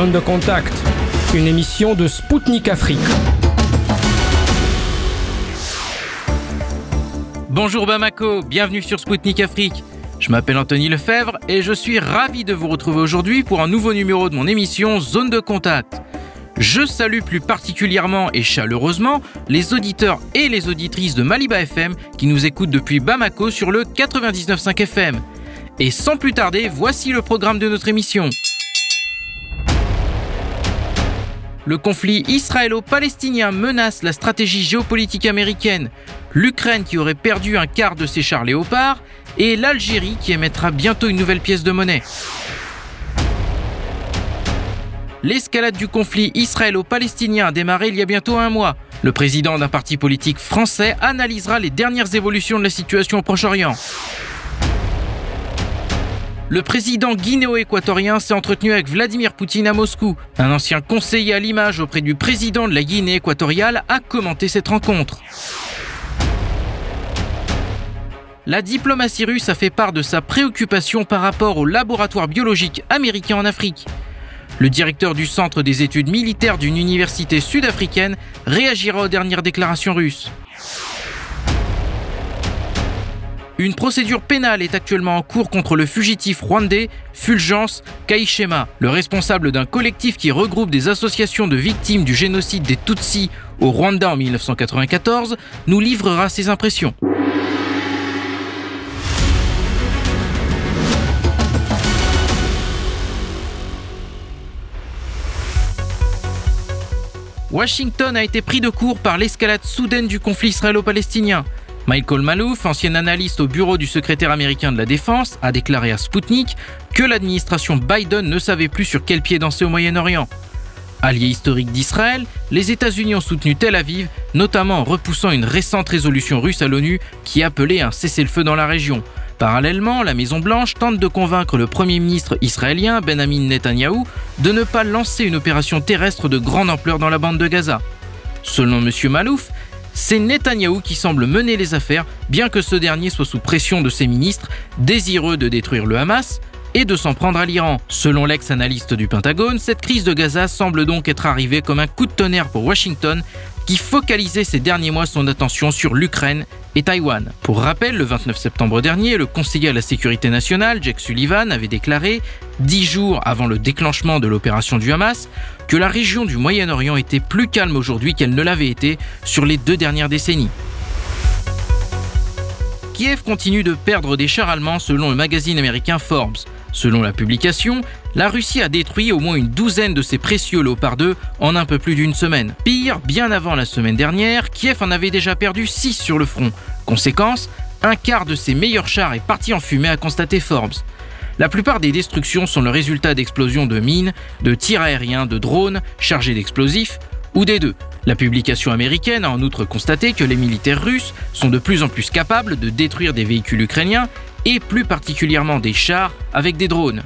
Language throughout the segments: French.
Zone de contact, une émission de Spoutnik Afrique. Bonjour Bamako, bienvenue sur Spoutnik Afrique. Je m'appelle Anthony Lefebvre et je suis ravi de vous retrouver aujourd'hui pour un nouveau numéro de mon émission Zone de contact. Je salue plus particulièrement et chaleureusement les auditeurs et les auditrices de Maliba FM qui nous écoutent depuis Bamako sur le 99.5 FM. Et sans plus tarder, voici le programme de notre émission. Le conflit israélo-palestinien menace la stratégie géopolitique américaine, l'Ukraine qui aurait perdu un quart de ses chars léopards et l'Algérie qui émettra bientôt une nouvelle pièce de monnaie. L'escalade du conflit israélo-palestinien a démarré il y a bientôt un mois. Le président d'un parti politique français analysera les dernières évolutions de la situation au Proche-Orient. Le président guinéo-équatorien s'est entretenu avec Vladimir Poutine à Moscou. Un ancien conseiller à l'image auprès du président de la Guinée équatoriale a commenté cette rencontre. La diplomatie russe a fait part de sa préoccupation par rapport au laboratoire biologique américain en Afrique. Le directeur du Centre des études militaires d'une université sud-africaine réagira aux dernières déclarations russes. Une procédure pénale est actuellement en cours contre le fugitif rwandais Fulgence Kaishema, le responsable d'un collectif qui regroupe des associations de victimes du génocide des Tutsis au Rwanda en 1994, nous livrera ses impressions. Washington a été pris de court par l'escalade soudaine du conflit israélo-palestinien. Michael Malouf, ancien analyste au bureau du secrétaire américain de la Défense, a déclaré à Sputnik que l'administration Biden ne savait plus sur quel pied danser au Moyen-Orient. Allié historique d'Israël, les États-Unis ont soutenu Tel Aviv, notamment en repoussant une récente résolution russe à l'ONU qui appelait un cessez-le-feu dans la région. Parallèlement, la Maison-Blanche tente de convaincre le Premier ministre israélien Benjamin Netanyahou de ne pas lancer une opération terrestre de grande ampleur dans la bande de Gaza. Selon M. Malouf, c'est Netanyahou qui semble mener les affaires, bien que ce dernier soit sous pression de ses ministres, désireux de détruire le Hamas et de s'en prendre à l'Iran. Selon l'ex-analyste du Pentagone, cette crise de Gaza semble donc être arrivée comme un coup de tonnerre pour Washington, qui focalisait ces derniers mois son attention sur l'Ukraine et Taïwan. Pour rappel, le 29 septembre dernier, le conseiller à la sécurité nationale, Jack Sullivan, avait déclaré, dix jours avant le déclenchement de l'opération du Hamas, que la région du Moyen-Orient était plus calme aujourd'hui qu'elle ne l'avait été sur les deux dernières décennies. Kiev continue de perdre des chars allemands selon le magazine américain Forbes. Selon la publication, la Russie a détruit au moins une douzaine de ses précieux Léopard 2 en un peu plus d'une semaine. Pire, bien avant la semaine dernière, Kiev en avait déjà perdu 6 sur le front. Conséquence, un quart de ses meilleurs chars est parti en fumée, a constaté Forbes. La plupart des destructions sont le résultat d'explosions de mines, de tirs aériens, de drones chargés d'explosifs, ou des deux. La publication américaine a en outre constaté que les militaires russes sont de plus en plus capables de détruire des véhicules ukrainiens et plus particulièrement des chars avec des drones.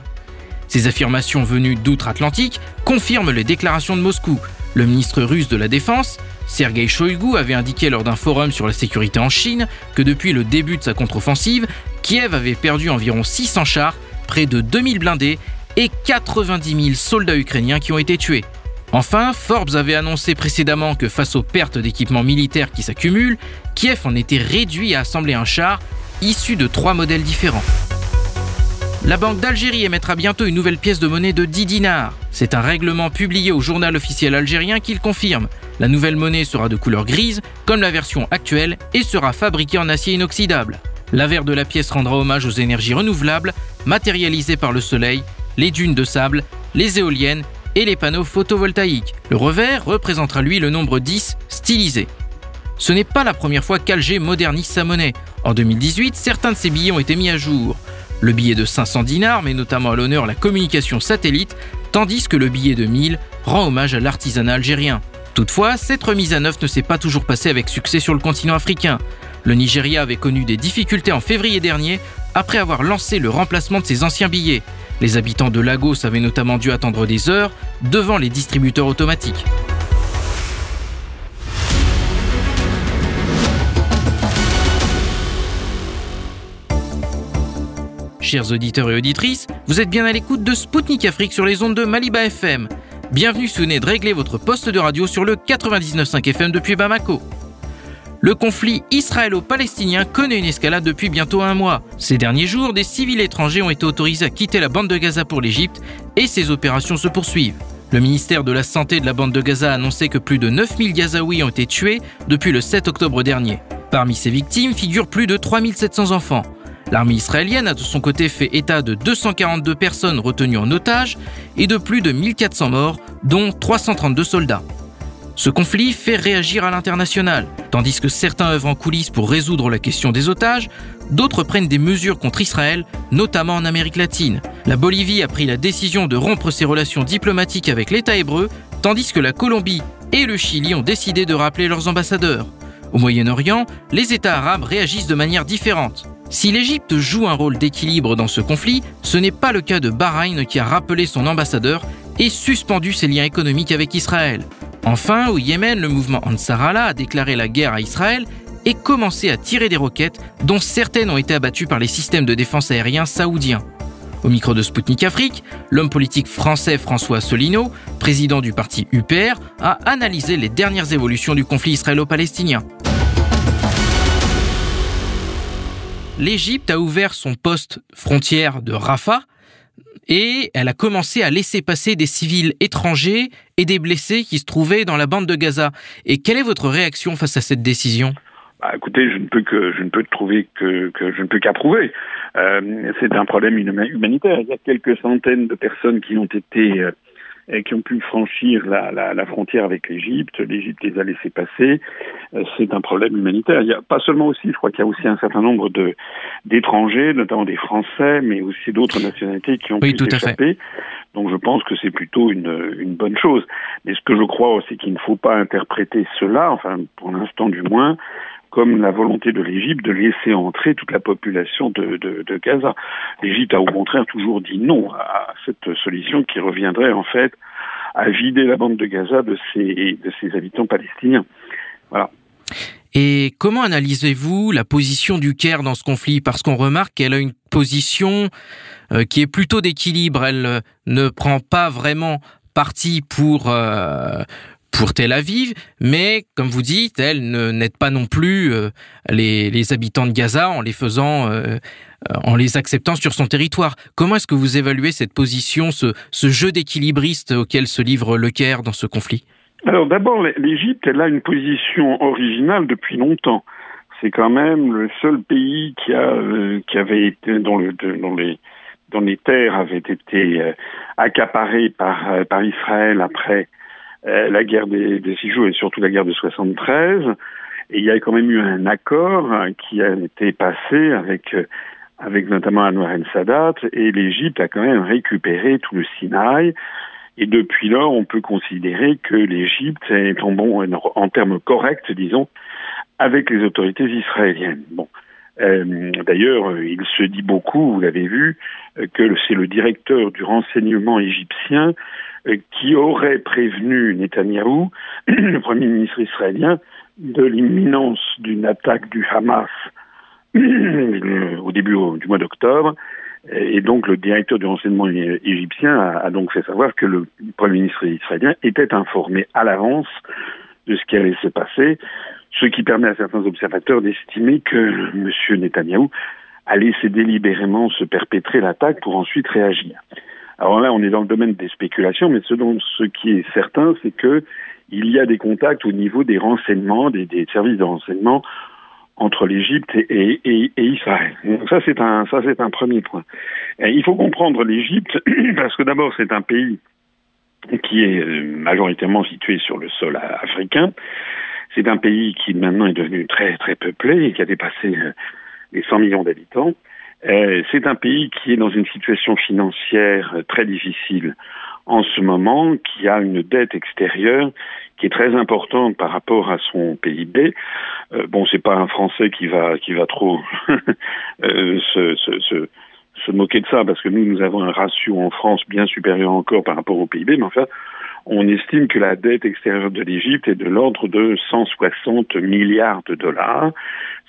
Ces affirmations venues d'outre-Atlantique confirment les déclarations de Moscou. Le ministre russe de la Défense, Sergei Shoigu, avait indiqué lors d'un forum sur la sécurité en Chine que depuis le début de sa contre-offensive, Kiev avait perdu environ 600 chars près de 2000 blindés et 90 000 soldats ukrainiens qui ont été tués. Enfin, Forbes avait annoncé précédemment que face aux pertes d'équipements militaires qui s'accumulent, Kiev en était réduit à assembler un char issu de trois modèles différents. La Banque d'Algérie émettra bientôt une nouvelle pièce de monnaie de 10 dinars. C'est un règlement publié au journal officiel algérien qui le confirme. La nouvelle monnaie sera de couleur grise, comme la version actuelle, et sera fabriquée en acier inoxydable. L'avers de la pièce rendra hommage aux énergies renouvelables, matérialisées par le soleil, les dunes de sable, les éoliennes et les panneaux photovoltaïques. Le revers représentera lui le nombre 10 stylisé. Ce n'est pas la première fois qu'Alger modernise sa monnaie. En 2018, certains de ses billets ont été mis à jour. Le billet de 500 dinars met notamment à l'honneur la communication satellite, tandis que le billet de 1000 rend hommage à l'artisanat algérien. Toutefois, cette remise à neuf ne s'est pas toujours passée avec succès sur le continent africain. Le Nigeria avait connu des difficultés en février dernier après avoir lancé le remplacement de ses anciens billets. Les habitants de Lagos avaient notamment dû attendre des heures devant les distributeurs automatiques. Chers auditeurs et auditrices, vous êtes bien à l'écoute de Spoutnik Afrique sur les ondes de Maliba FM. Bienvenue si vous venez de régler votre poste de radio sur le 99.5 FM depuis Bamako. Le conflit israélo-palestinien connaît une escalade depuis bientôt un mois. Ces derniers jours, des civils étrangers ont été autorisés à quitter la bande de Gaza pour l'Égypte et ces opérations se poursuivent. Le ministère de la Santé de la bande de Gaza a annoncé que plus de 9000 Gazaouis ont été tués depuis le 7 octobre dernier. Parmi ces victimes figurent plus de 3700 enfants. L'armée israélienne a de son côté fait état de 242 personnes retenues en otage et de plus de 1400 morts, dont 332 soldats. Ce conflit fait réagir à l'international. Tandis que certains œuvrent en coulisses pour résoudre la question des otages, d'autres prennent des mesures contre Israël, notamment en Amérique latine. La Bolivie a pris la décision de rompre ses relations diplomatiques avec l'État hébreu, tandis que la Colombie et le Chili ont décidé de rappeler leurs ambassadeurs. Au Moyen-Orient, les États arabes réagissent de manière différente. Si l'Égypte joue un rôle d'équilibre dans ce conflit, ce n'est pas le cas de Bahreïn qui a rappelé son ambassadeur et suspendu ses liens économiques avec Israël. Enfin, au Yémen, le mouvement Ansar Allah a déclaré la guerre à Israël et commencé à tirer des roquettes dont certaines ont été abattues par les systèmes de défense aériens saoudiens. Au micro de Sputnik Afrique, l'homme politique français François Asselineau, président du parti UPR, a analysé les dernières évolutions du conflit israélo-palestinien. L'Égypte a ouvert son poste frontière de Rafah et elle a commencé à laisser passer des civils étrangers et des blessés qui se trouvaient dans la bande de Gaza. Et quelle est votre réaction face à cette décision? Bah, écoutez, je ne peux que je ne peux trouver que, je ne peux qu'approuver. Euh, c'est un problème humanitaire. Il y a quelques centaines de personnes qui ont été euh, qui ont pu franchir la, la frontière avec l'Égypte. L'Égypte les a laissés passer. Euh, c'est un problème humanitaire. Il y a pas seulement aussi, je crois qu'il y a aussi un certain nombre de d'étrangers, notamment des Français, mais aussi d'autres nationalités qui ont pu tout échapper. Donc je pense que c'est plutôt une, une bonne chose. Mais ce que je crois, c'est qu'il ne faut pas interpréter cela, enfin pour l'instant du moins, comme la volonté de l'Égypte de laisser entrer toute la population de, de, de Gaza. L'Égypte a au contraire toujours dit non à cette solution qui reviendrait en fait à vider la bande de Gaza de ses, de ses habitants palestiniens. Voilà. Et comment analysez-vous la position du Caire dans ce conflit? Parce qu'on remarque qu'elle a une position euh, qui est plutôt d'équilibre. Elle euh, ne prend pas vraiment parti pour euh, pour Tel Aviv, mais comme vous dites, elle n'aide pas non plus euh, les, les, habitants de Gaza en les faisant, euh, en les acceptant sur son territoire. Comment est-ce que vous évaluez cette position, ce, ce jeu d'équilibriste auquel se livre le Caire dans ce conflit? Alors d'abord, l'Égypte, elle a une position originale depuis longtemps. C'est quand même le seul pays qui a, euh, qui avait été dans dont les terres avaient été euh, accaparées par, euh, Israël après euh, la guerre des, des six jours et surtout la guerre de 73. Et il y a quand même eu un accord hein, qui a été passé avec euh, avec notamment Anwar el-Sadat et l'Égypte a quand même récupéré tout le Sinaï. Et depuis lors, on peut considérer que l'Égypte est en bon en termes corrects, disons, avec les autorités israéliennes. Bon. Euh, D'ailleurs, il se dit beaucoup, vous l'avez vu, que c'est le directeur du renseignement égyptien euh, qui aurait prévenu Netanyahou, le Premier ministre israélien, de l'imminence d'une attaque du Hamas au début du mois d'octobre. Et donc le directeur du renseignement égyptien a, donc fait savoir que le Premier ministre israélien était informé à l'avance de ce qui allait se passer, ce qui permet à certains observateurs d'estimer que M. Netanyahou a laissé délibérément se perpétrer l'attaque pour ensuite réagir. Alors là, on est dans le domaine des spéculations, mais ce, dont, ce qui est certain, c'est que il y a des contacts au niveau des renseignements, des, des services de renseignement entre l'Égypte et, Israël. Donc ça, c'est un, ça, c'est un premier point. Il faut comprendre l'Égypte parce que d'abord, c'est un pays qui est euh, majoritairement situé sur le sol africain. C'est un pays qui maintenant est devenu très très peuplé et qui a dépassé euh, les 100 millions d'habitants. Euh, c'est un pays qui est dans une situation financière très difficile en ce moment, qui a une dette extérieure qui est très importante par rapport à son PIB. Euh, bon, c'est pas un Français qui va qui va trop euh, se, se, se, moquer de ça, parce que nous nous avons un ratio en France bien supérieur encore par rapport au PIB, mais enfin, on estime que la dette extérieure de l'Égypte est de l'ordre de 160 milliards de dollars,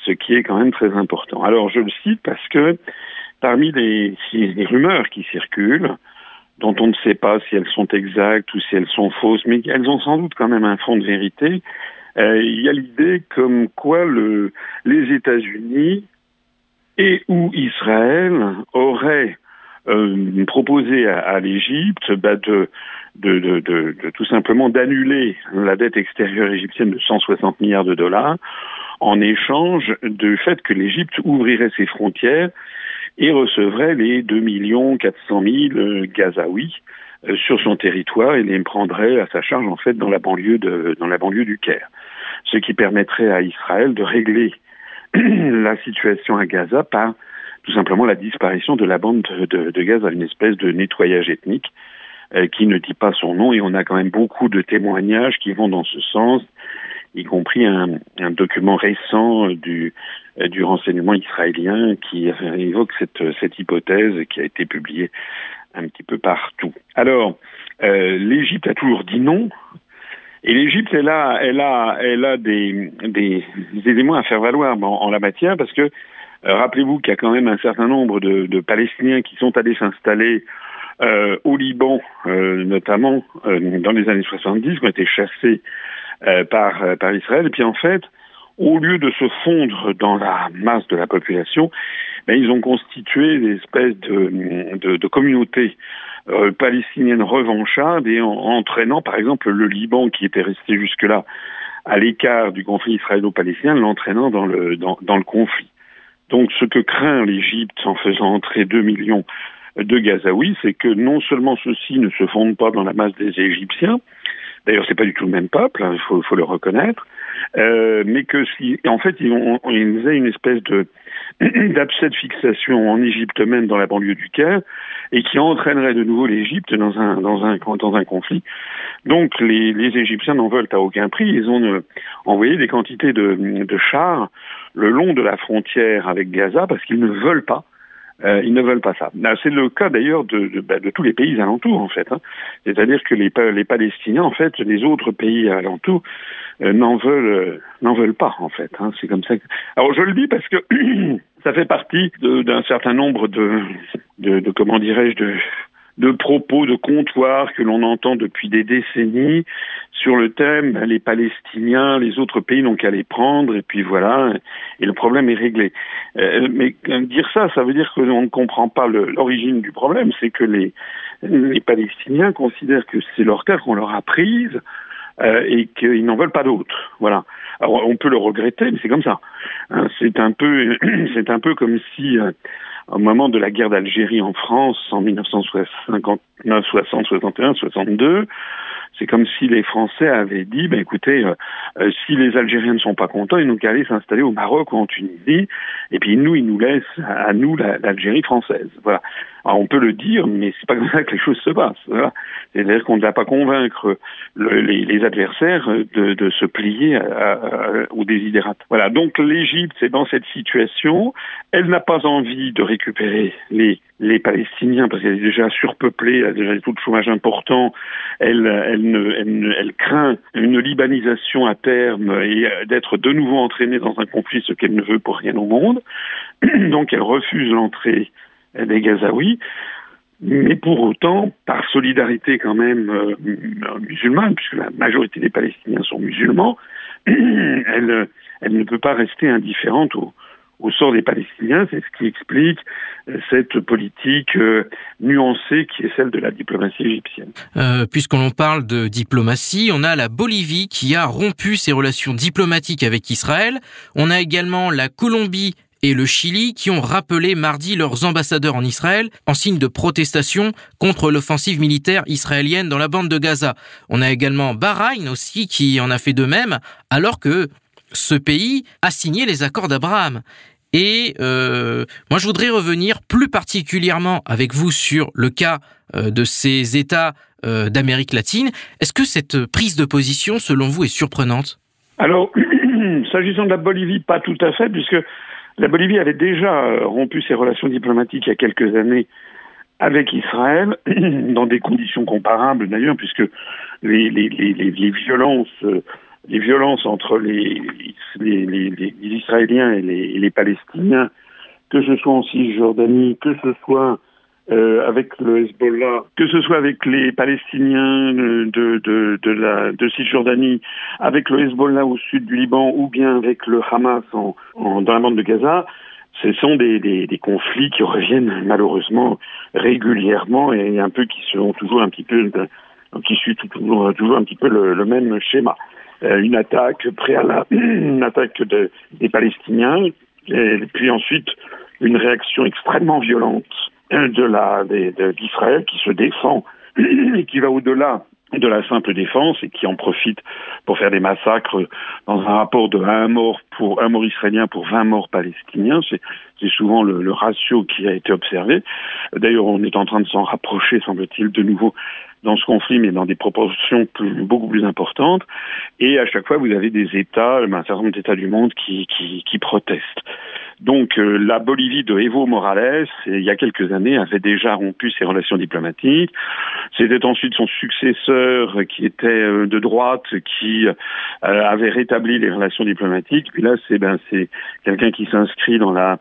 ce qui est quand même très important. Alors je le cite parce que parmi les rumeurs qui circulent, dont on ne sait pas si elles sont exactes ou si elles sont fausses, mais elles ont sans doute quand même un fond de vérité. Euh, il y a l'idée comme quoi le, les États-Unis et ou Israël auraient euh, proposé à, à l'Égypte bah, de, de, de, de, tout simplement d'annuler la dette extérieure égyptienne de 160 milliards de dollars en échange du fait que l'Égypte ouvrirait ses frontières et recevrait les 2 400 000 Gazaouis euh, sur son territoire et les prendrait à sa charge en fait dans la banlieue de dans la banlieue du Caire, ce qui permettrait à Israël de régler la situation à Gaza par tout simplement la disparition de la bande de, de, de Gaza, une espèce de nettoyage ethnique euh, qui ne dit pas son nom et on a quand même beaucoup de témoignages qui vont dans ce sens y compris un, document récent du, du renseignement israélien qui évoque cette, cette hypothèse qui a été publiée un petit peu partout. Alors, euh, l'Égypte a toujours dit non, et l'Égypte, elle a, elle a, elle a des, des, éléments à faire valoir en, en la matière parce que euh, rappelez-vous qu'il y a quand même un certain nombre de Palestiniens qui sont allés s'installer euh, au Liban, euh, notamment euh, dans les années 70, qui ont été chassés euh, par, euh, par Israël. Et puis en fait, au lieu de se fondre dans la masse de la population, ben, ils ont constitué des espèces de, de, de communautés euh, palestiniennes revanchardes et en, entraînant par exemple le Liban qui était resté jusque-là à l'écart du conflit israélo-palestinien, l'entraînant dans le, dans, dans le conflit. Donc ce que craint l'Égypte en faisant entrer 2 millions de Gazaouis, c'est que non seulement ceux-ci ne se fondent pas dans la masse des Égyptiens, D'ailleurs, c'est pas du tout le même peuple, hein, il faut, le reconnaître, euh, mais que si, en fait, ils, ont, ils une espèce de d'abcès de fixation en Égypte même dans la banlieue du Caire et qui entraînerait de nouveau l'Égypte dans un dans un dans un conflit. Donc les, les Égyptiens n'en veulent à aucun prix. Ils ont euh, envoyé des quantités de, de chars le long de la frontière avec Gaza parce qu'ils ne veulent pas euh, ils ne veulent pas ça. C'est le cas d'ailleurs de, de, bah, de, tous les pays alentours en fait. Hein. C'est-à-dire que les, les, Palestiniens en fait, les autres pays alentours euh, n'en veulent euh, veulent pas en fait. Hein. C'est comme ça. Que... Alors je le dis parce que ça fait partie d'un certain nombre de, de comment dirais-je de de propos de comptoir que l'on entend depuis des décennies sur le thème ben, les Palestiniens, les autres pays n'ont qu'à les prendre et puis voilà et le problème est réglé. Euh, mais dire ça, ça veut dire que l'on ne comprend pas l'origine du problème, c'est que les les Palestiniens considèrent que c'est leur terre qu'on leur a prise euh, et qu'ils n'en veulent pas d'autres. Voilà. Alors on peut le regretter, mais c'est comme ça. Hein, c'est un peu c'est un peu comme si euh, au moment de la guerre d'Algérie en France en 1959, 60, 61, 62, c'est comme si les Français avaient dit, ben écoutez, euh, euh, si les Algériens ne sont pas contents, ils n'ont qu'à aller s'installer au Maroc ou en Tunisie, et puis nous, ils nous laissent à, nous l'Algérie française. Voilà. Alors, on peut le dire, mais c'est pas comme ça que les choses se passent. Voilà. C'est-à-dire qu'on ne va pas convaincre le, les, adversaires de, se plier aux désidérates. Voilà. Donc l'Égypte est dans cette situation. Elle n'a pas envie de récupérer les les Palestiniens, parce qu'elle est déjà surpeuplée, elle a déjà des taux de chômage importants, elle, elle, craint une libanisation à terme et d'être de nouveau entraînée dans un conflit, ce qu'elle ne veut pour rien au monde. Donc elle refuse l'entrée des Gazaouis. Mais pour autant, par solidarité quand même euh, musulmane, puisque la majorité des Palestiniens sont musulmans, elle, ne peut pas rester indifférente au, au sort des Palestiniens. C'est ce qui explique euh, cette politique euh, nuancée qui est celle de la diplomatie égyptienne. Euh, Puisqu'on parle de diplomatie, on a la Bolivie qui a rompu ses relations diplomatiques avec Israël. On a également la Colombie et le Chili qui ont rappelé mardi leurs ambassadeurs en Israël en signe de protestation contre l'offensive militaire israélienne dans la bande de Gaza. On a également Bahreïn aussi qui en a fait de même alors que ce pays a signé les accords d'Abraham. Et euh, moi, je voudrais revenir plus particulièrement avec vous sur le cas euh, de ces États euh, d'Amérique latine. Est-ce que cette prise de position, selon vous, est surprenante? Alors, s'agissant de la Bolivie, pas tout à fait, puisque la Bolivie avait déjà rompu ses relations diplomatiques il y a quelques années avec Israël, dans des conditions comparables d'ailleurs, puisque les, les, les, les violences les violences entre les, Israéliens et les, Palestiniens, que ce soit en Cisjordanie, que ce soit euh, avec le Hezbollah, que ce soit avec les Palestiniens de, de, de, la, de Cisjordanie, avec le Hezbollah au sud du Liban ou bien avec le Hamas en, dans la bande de Gaza, ce sont des, des, des, conflits qui reviennent malheureusement régulièrement et un peu qui sont toujours un petit peu qui suivent toujours, toujours un petit peu le, le même schéma. Euh, une attaque préalable, une attaque de, des Palestiniens, et puis ensuite une réaction extrêmement violente de la d'Israël qui se défend et qui va au-delà de la simple défense et qui en profite pour faire des massacres dans un rapport de un mort pour un mort israélien pour 20 morts palestiniens. C'est, c'est souvent le, le, ratio qui a été observé. D'ailleurs, on est en train de s'en rapprocher, semble-t-il, de nouveau dans ce conflit, mais dans des proportions plus, beaucoup plus importantes. Et à chaque fois, vous avez des États, un certain nombre d'États du monde qui, qui, qui protestent. Donc euh, la Bolivie de Evo Morales, il y a quelques années, avait déjà rompu ses relations diplomatiques. C'était ensuite son successeur qui était euh, de droite qui euh, avait rétabli les relations diplomatiques. Puis là, c'est ben quelqu'un qui s'inscrit dans la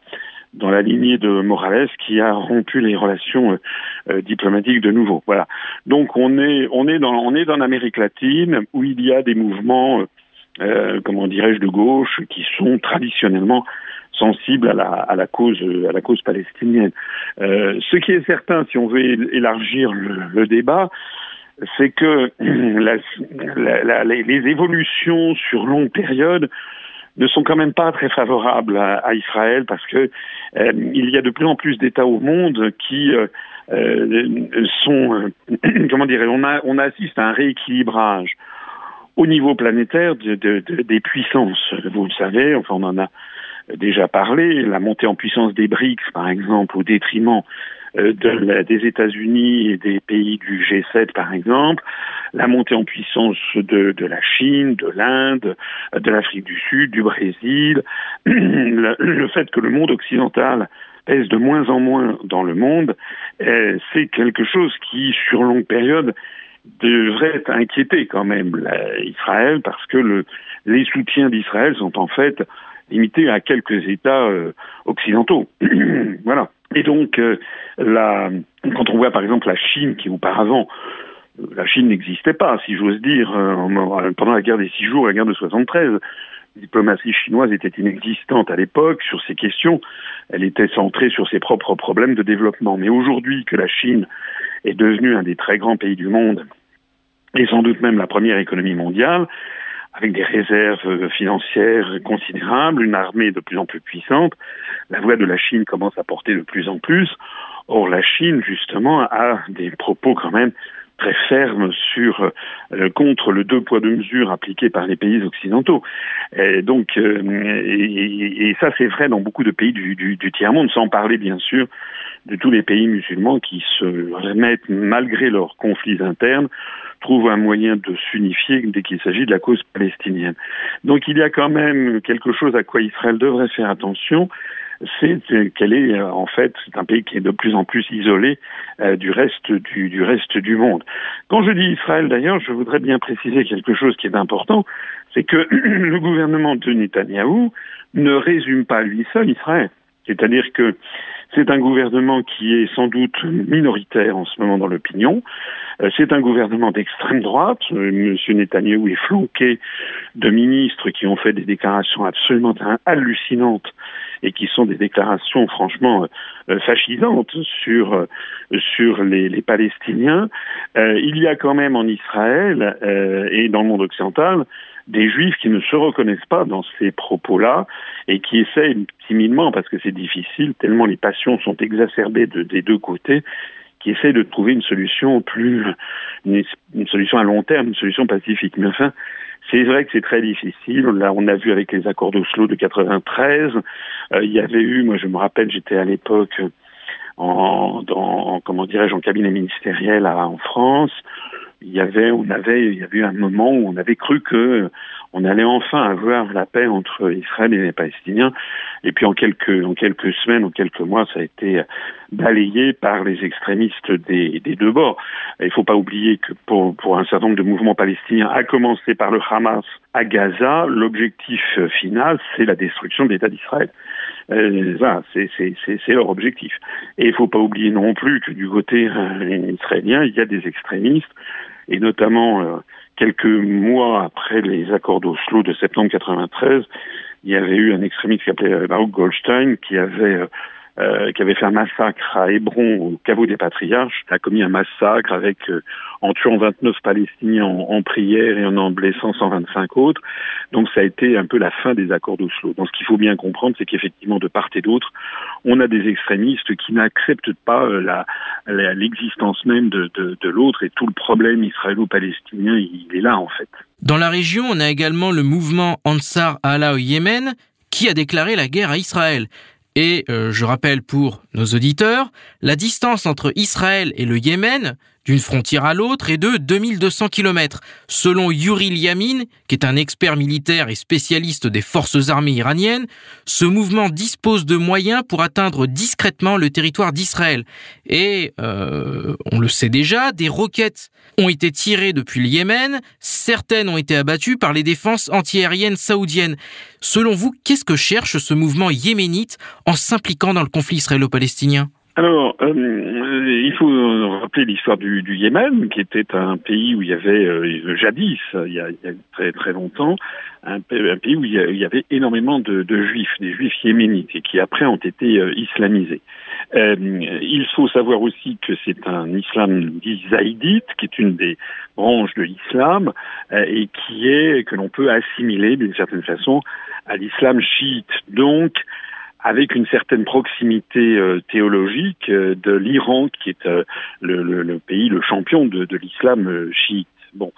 dans la lignée de Morales qui a rompu les relations diplomatiques de nouveau. Voilà. Donc on est on est dans on est dans l'Amérique latine où il y a des mouvements euh, comment dirais-je de gauche qui sont traditionnellement sensible à la, cause palestinienne. Euh, ce qui est certain, si on veut élargir le, débat, c'est que les, évolutions sur longue période ne sont quand même pas très favorables à, Israël parce que euh, il y a de plus en plus d'États au monde qui euh, sont comment dirais on on assiste à un rééquilibrage au niveau planétaire de, de, de, des puissances. Vous le savez, enfin on en a déjà parlé, la montée en puissance des BRICS, par exemple, au détriment euh, de des États-Unis et des pays du G7, par exemple, la montée en puissance de, la Chine, de l'Inde, de l'Afrique du Sud, du Brésil, le, fait que le monde occidental pèse de moins en moins dans le monde, euh, c'est quelque chose qui, sur longue période, devrait inquiéter quand même la, Israël parce que le, les soutiens d'Israël sont en fait limité à quelques États euh, occidentaux. voilà. Et donc, euh, quand on voit par exemple la Chine, qui auparavant, euh, la Chine n'existait pas, si j'ose dire, pendant la guerre des six jours, la guerre de 73, la diplomatie chinoise était inexistante à l'époque sur ces questions. Elle était centrée sur ses propres problèmes de développement. Mais aujourd'hui que la Chine est devenue un des très grands pays du monde, et sans doute même la première économie mondiale, avec des réserves financières considérables, une armée de plus en plus puissante. La voix de la Chine commence à porter de plus en plus. Or, la Chine, justement, a des propos quand même très fermes sur euh, contre le deux poids deux mesures appliqué par les pays occidentaux. Et donc, euh, et, et, ça c'est vrai dans beaucoup de pays du, du, du tiers monde, sans parler bien sûr de tous les pays musulmans qui se remettent malgré leurs conflits internes trouve un moyen de s'unifier dès qu'il s'agit de la cause palestinienne. Donc il y a quand même quelque chose à quoi Israël devrait faire attention, c'est qu'elle est euh, en fait c'est un pays qui est de plus en plus isolé euh, du reste du, du reste du monde. Quand je dis Israël d'ailleurs, je voudrais bien préciser quelque chose qui est important, c'est que le gouvernement de Netanyahou ne résume pas lui seul Israël. C'est-à-dire que c'est un gouvernement qui est sans doute minoritaire en ce moment dans l'opinion. Euh, c'est un gouvernement d'extrême droite. Euh, Monsieur Netanyahou est flanqué de ministres qui ont fait des déclarations absolument hallucinantes et qui sont des déclarations franchement euh, fascisantes sur les Palestiniens. il y a quand même en Israël et dans le monde occidental des juifs qui ne se reconnaissent pas dans ces propos-là et qui essayent timidement, parce que c'est difficile, tellement les passions sont exacerbées de, des deux côtés, qui essayent de trouver une solution plus, une, solution à long terme, une solution pacifique. Mais enfin, c'est vrai que c'est très difficile. Là, on a vu avec les accords d'Oslo de 93, euh, il y avait eu, moi je me rappelle, j'étais à l'époque en, dans, comment dirais-je, en cabinet ministériel en France il y avait, on avait, il y avait eu un moment où on avait cru que on allait enfin avoir la paix entre Israël et les Palestiniens. Et puis en quelques, en quelques semaines, en quelques mois, ça a été balayé par les extrémistes des, deux bords. il ne faut pas oublier que pour, pour un certain nombre de mouvements palestiniens, à commencer par le Hamas à Gaza, l'objectif final, c'est la destruction de l'État d'Israël. Euh, c'est leur objectif. Et il faut pas oublier non plus que du côté euh, israélien, il y a des extrémistes, et notamment euh, quelques mois après les accords d'Oslo de septembre 93, il y avait eu un extrémiste qui s'appelait Baruch Goldstein qui avait euh, qui avait fait un massacre à Hébron, au caveau des patriarches, a commis un massacre avec euh, en tuant 29 Palestiniens en, prière et en en blessant 125 autres. Donc ça a été un peu la fin des accords d'Oslo. Donc ce qu'il faut bien comprendre, c'est qu'effectivement de part et d'autre, on a des extrémistes qui n'acceptent pas euh, la, l'existence même de, de, de l'autre et tout le problème israélo-palestinien, il est là en fait. Dans la région, on a également le mouvement Ansar Allah au Yémen qui a déclaré la guerre à Israël. Et euh, je rappelle pour nos auditeurs, la distance entre Israël et le Yémen d'une frontière à l'autre est de 2200 km. Selon Yuri Yamin, qui est un expert militaire et spécialiste des forces armées iraniennes, ce mouvement dispose de moyens pour atteindre discrètement le territoire d'Israël. Et, euh, on le sait déjà, des roquettes ont été tirées depuis le Yémen, certaines ont été abattues par les défenses antiaériennes saoudiennes. Selon vous, qu'est-ce que cherche ce mouvement yéménite en s'impliquant dans le conflit israélo-palestinien? Alors, euh, il faut rappeler l'histoire du, Yémen, qui était un pays où il y avait euh, jadis, il y, a, très très longtemps, un, pays où il y avait énormément de, de, juifs, des juifs yéménites, et qui après ont été euh, islamisés. Euh, il faut savoir aussi que c'est un islam dit zaïdite, qui est une des branches de l'islam, et qui est que l'on peut assimiler d'une certaine façon à l'islam chiite. Donc, avec une certaine proximité euh, théologique euh, de l'Iran, qui est euh, le, le, le, pays, le champion de, de l'islam chiite. Bon,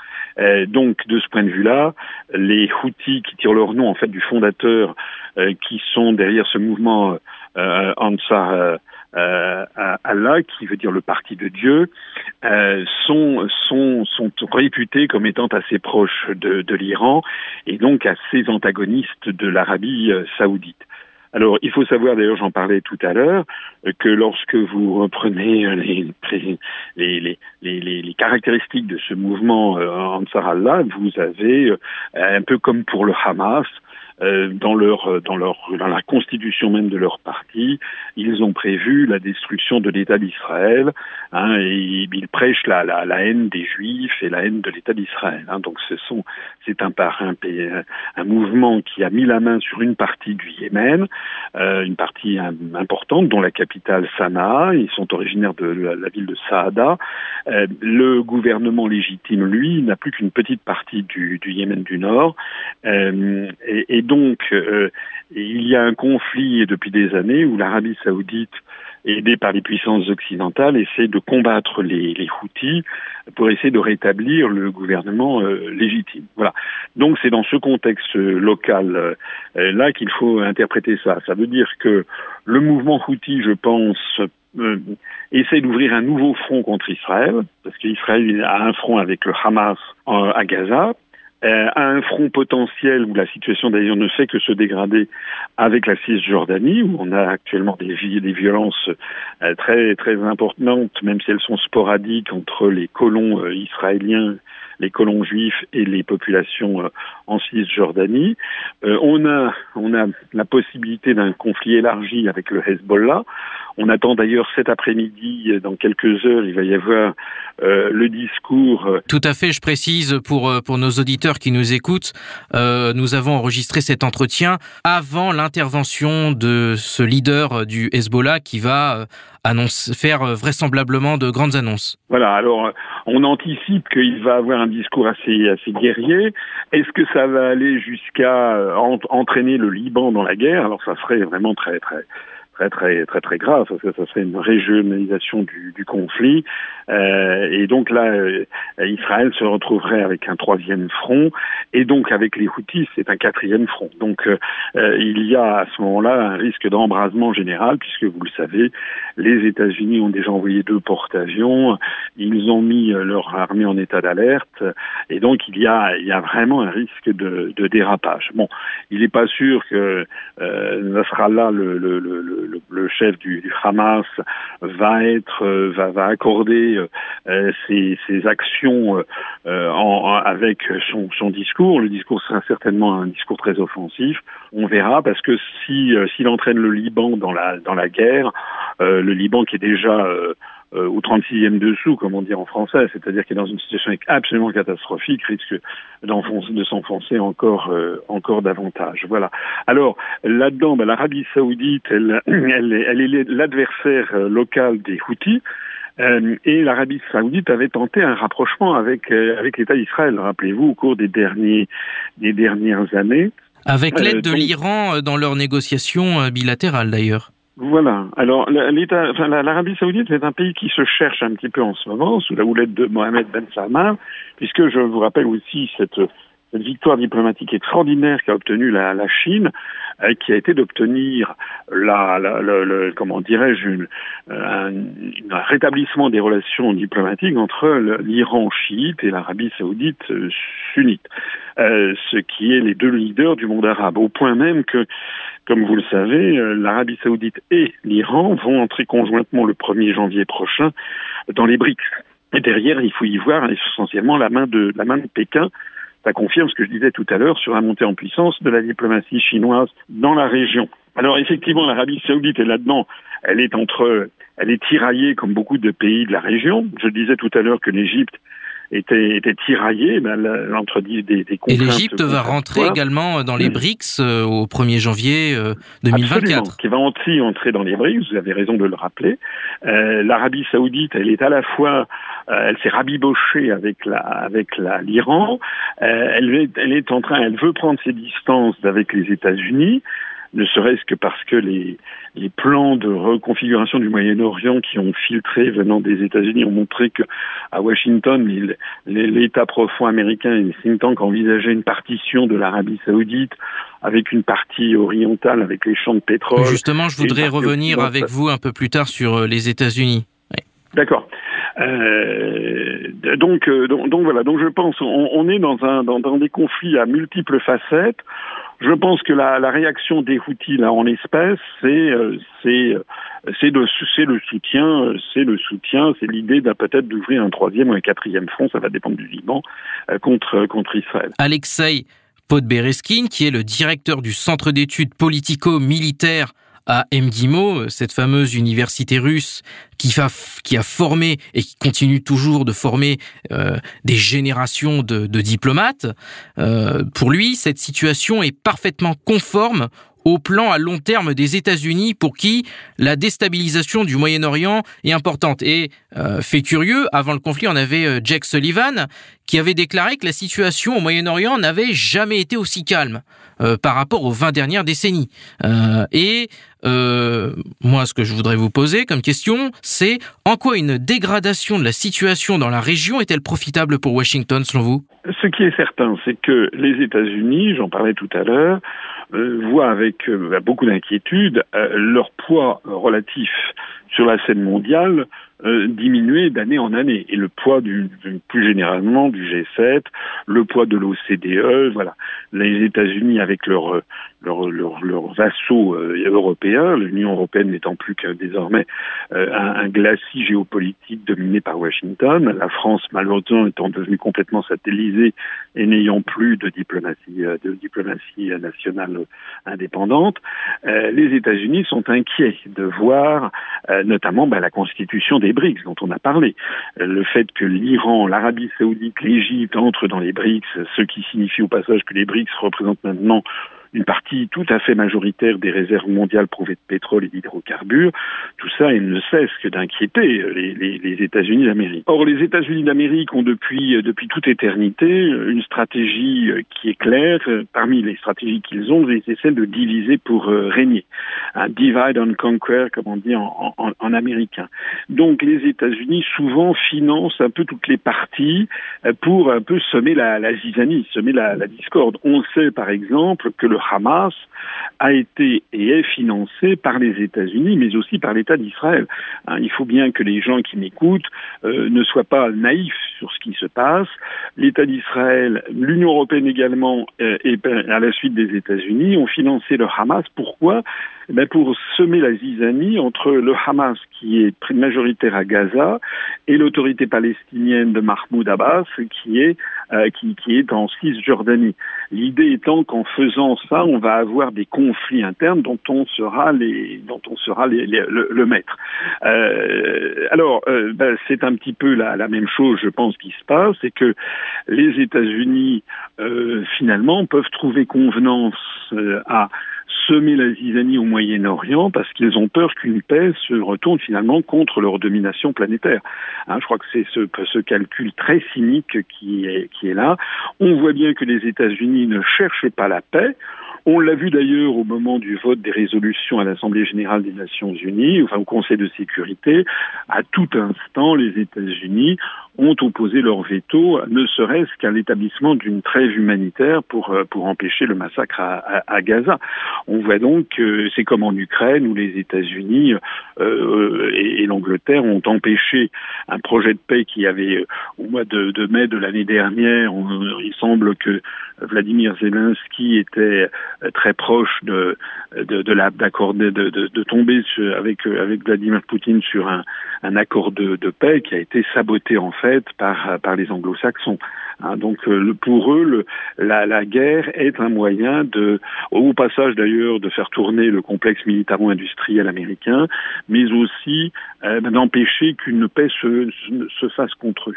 donc de ce point de vue-là, les Houthis qui tirent leur nom en fait du fondateur, qui sont derrière ce mouvement Ansar Allah, qui veut dire le parti de Dieu, sont, sont, sont réputés comme étant assez proches de, de l'Iran et donc assez antagonistes de l'Arabie saoudite. Alors, il faut savoir, d'ailleurs, j'en parlais tout à l'heure, que lorsque vous reprenez les, les, les, les, caractéristiques de ce mouvement euh, Ansar Allah, vous avez, euh, un peu comme pour le Hamas, euh, dans leur euh, dans leur dans la constitution même de leur parti, ils ont prévu la destruction de l'État d'Israël. Hein, et ils prêchent la, la, haine des Juifs et la haine de l'État d'Israël. Hein, donc ce sont c'est un, un, un mouvement qui a mis la main sur une partie du Yémen, euh, une partie importante dont la capitale Sanaa. Ils sont originaires de la, ville de Saada. Le gouvernement légitime, lui, n'a plus qu'une petite partie du, du, Yémen du Nord. Euh, et, et donc, euh, il y a un conflit depuis des années où l'Arabie saoudite, aidée par les puissances occidentales, essaie de combattre les, les Houthis pour essayer de rétablir le gouvernement euh, légitime. Voilà. Donc c'est dans ce contexte local euh, là qu'il faut interpréter ça. Ça veut dire que le mouvement Houthi, je pense, euh, essaie d'ouvrir un nouveau front contre Israël, parce qu'Israël a un front avec le Hamas à Gaza, euh, à un front potentiel où la situation d'ailleurs ne fait que se dégrader avec la Cisjordanie, où on a actuellement des, des violences euh, très très importantes, même si elles sont sporadiques entre les colons euh, israéliens les colons juifs et les populations en Cisjordanie. on a on a la possibilité d'un conflit élargi avec le Hezbollah. On attend d'ailleurs cet après-midi, dans quelques heures, il va y avoir euh, le discours. Euh, Tout à fait, je précise pour, euh, pour nos auditeurs qui nous écoutent, euh, nous avons enregistré cet entretien avant l'intervention de ce leader du Hezbollah qui va annonce, faire vraisemblablement de grandes annonces. Voilà, alors on anticipe qu'il va avoir un discours assez, assez guerrier. Est-ce que ça va aller jusqu'à entraîner le Liban dans la guerre? Alors ça serait vraiment très très très très très très grave parce que ça serait une régionalisation du, du conflit. Euh, et donc là euh, Israël se retrouverait avec un troisième front et donc avec les Houthis c'est un quatrième front. Donc euh, euh il y a à ce moment-là un risque d'embrasement général puisque vous le savez les États-Unis ont déjà envoyé deux porte-avions ils ont mis leur armée en état d'alerte et donc il y a il y a vraiment un risque de, de dérapage. Bon il n'est pas sûr que euh, ça sera là le, le, chef du, Hamas va être va, va accorder ses, ses, actions avec son, son, discours. Le discours sera certainement un discours très offensif. On verra parce que si s'il entraîne le Liban dans la dans la guerre, le Liban qui est déjà euh, au 36e dessous, comme on dit en français, c'est-à-dire qu'il est dans une situation absolument catastrophique, risque de s'enfoncer encore euh, encore davantage. Voilà. Alors là-dedans, ben, l'Arabie Saoudite, elle, est l'adversaire euh, local des Houthis. Euh, et l'Arabie Saoudite avait tenté un rapprochement avec avec l'État d'Israël. Rappelez-vous, au cours des derniers des dernières années. Avec l'aide de l'Iran dans leurs négociations bilatérales, d'ailleurs. Voilà. Alors, l'État, enfin, l'Arabie Saoudite est un pays qui se cherche un petit peu en ce moment sous la houlette de Mohamed Ben Salman, puisque je vous rappelle aussi cette, cette victoire diplomatique extraordinaire qu'a obtenue la, la Chine, euh, qui a été d'obtenir la, la, le, comment dirais-je, un, un, rétablissement des relations diplomatiques entre l'Iran chiite et l'Arabie Saoudite euh, sunnite, euh, ce qui est les deux leaders du monde arabe, au point même que comme vous le savez, euh, l'Arabie saoudite et l'Iran vont entrer conjointement le 1er janvier prochain dans les BRICS. Et derrière, il faut y voir essentiellement la main de, la main de Pékin. Ça confirme ce que je disais tout à l'heure sur la montée en puissance de la diplomatie chinoise dans la région. Alors effectivement, l'Arabie saoudite est là-dedans. Elle est entre, elle est tiraillée comme beaucoup de pays de la région. Je disais tout à l'heure que l'Égypte était, était tiraillé ben, entre des, des Et l'Égypte va rentrer également dans les BRICS euh, au 1er janvier 2024. Absolument, qui va aussi entrer dans les BRICS, vous avez raison de le rappeler. Euh, L'Arabie saoudite, elle est à la fois, euh, elle s'est rabibochée avec la avec la l'Iran, euh, elle, est, elle est en train, elle veut prendre ses distances avec les États-Unis, ne serait-ce que parce que les, les plans de reconfiguration du Moyen-Orient qui ont filtré venant des États-Unis ont montré que à Washington, l'État profond américain et les think tanks envisageaient une partition de l'Arabie saoudite avec une partie orientale avec les champs de pétrole. Justement, je voudrais revenir avec vous un peu plus tard sur euh, les États-Unis. D'accord. Euh, donc, euh, donc, donc, voilà. Donc je pense on, on est dans un dans, dans des conflits à multiples facettes. Je pense que la, la réaction des Houthis là en espèce, c'est euh, c'est euh, c'est le c'est le soutien, euh, c'est le soutien, c'est l'idée d'un peut-être d'ouvrir un troisième ou un quatrième front, ça va dépendre du Liban contre contre Israël. Alexei Podbereskin, qui est le directeur du Centre d'études politico-militaires à MGIMO, cette fameuse université russe qui, a formé et qui continue toujours de former euh, des générations de, de diplomates. Euh, pour lui, cette situation est parfaitement conforme au plan à long terme des États-Unis pour qui la déstabilisation du Moyen-Orient est importante. Et euh, fait curieux, avant le conflit, on avait euh, Jack Sullivan qui avait déclaré que la situation au Moyen-Orient n'avait jamais été aussi calme euh, par rapport aux 20 dernières décennies. Euh, et euh, moi, ce que je voudrais vous poser comme question, c'est en quoi une dégradation de la situation dans la région est-elle profitable pour Washington, selon vous? Ce qui est certain, c'est que les États-Unis, j'en parlais tout à l'heure, voient avec euh, beaucoup d'inquiétude euh, leur poids relatif sur la scène mondiale euh, diminuer d'année en année. Et le poids du, plus généralement du G7, le poids de l'OCDE, voilà. Les États-Unis avec leurs leur, leur, leur vassaux euh, européens, l'Union européenne n'étant plus que désormais euh, un, un, glacis géopolitique dominé par Washington, la France malheureusement étant devenue complètement satellisée et n'ayant plus de diplomatie de diplomatie nationale indépendante, les États-Unis sont inquiets de voir notamment bah, la constitution des BRICS dont on a parlé. Le fait que l'Iran, l'Arabie saoudite, l'Égypte entrent dans les BRICS, ce qui signifie au passage que les BRICS représentent maintenant une partie tout à fait majoritaire des réserves mondiales prouvées de pétrole et d'hydrocarbures, tout ça, il ne cesse que d'inquiéter les, États-Unis d'Amérique. Or, les États-Unis d'Amérique ont depuis, depuis toute éternité une stratégie qui est claire. Parmi les stratégies qu'ils ont, c'est celle de diviser pour euh, régner. Un divide and conquer, comme on dit en, américain. Donc, les États-Unis souvent financent un peu toutes les parties euh, pour un peu semer la, la zizanie, semer la, la discorde. On sait, par exemple, que le Hamas a été et est financé par les États-Unis, mais aussi par l'État d'Israël. Hein, il faut bien que les gens qui m'écoutent euh, ne soient pas naïfs sur ce qui se passe. L'État d'Israël, l'Union européenne également, et à la suite des États-Unis, ont financé le Hamas. Pourquoi? Ben Pour semer la zizanie entre le Hamas, qui est majoritaire à Gaza, et l'autorité palestinienne de Mahmoud Abbas, qui est, euh, qui, qui est en Cisjordanie. L'idée étant qu'en faisant ça, on va avoir des conflits internes dont on sera les, dont on sera les, le, maître. Euh, alors, euh, ben, c'est un petit peu la, la, même chose, je pense, qui se passe, c'est que les États-Unis euh, finalement peuvent trouver convenance euh, à semer la zizanie au Moyen-Orient parce qu'ils ont peur qu'une paix se retourne finalement contre leur domination planétaire. Hein, je crois que c'est ce, calcul très cynique qui est là. On voit bien que les États-Unis ne cherchent pas la paix. On l'a vu d'ailleurs au moment du vote des résolutions à l'Assemblée générale des Nations unies, enfin au Conseil de sécurité. À tout instant, les États-Unis ont opposé leur veto, ne serait-ce qu'à l'établissement d'une trêve humanitaire pour euh, pour empêcher le massacre à, à, Gaza. On voit donc que c'est comme en Ukraine où les États-Unis euh, et, et l'Angleterre ont empêché un projet de paix qui avait euh, au mois de, de mai de l'année dernière. il semble que Vladimir Zelensky était très proche de de, de la d'accorder de, de, de, tomber avec avec Vladimir Poutine sur un, un accord de, de paix qui a été saboté en fait par, les anglo-saxons. Hein, donc euh, pour eux, la, guerre est un moyen de, au passage d'ailleurs, de faire tourner le complexe militaro-industriel américain, mais aussi euh, d'empêcher qu'une paix se, se fasse contre eux.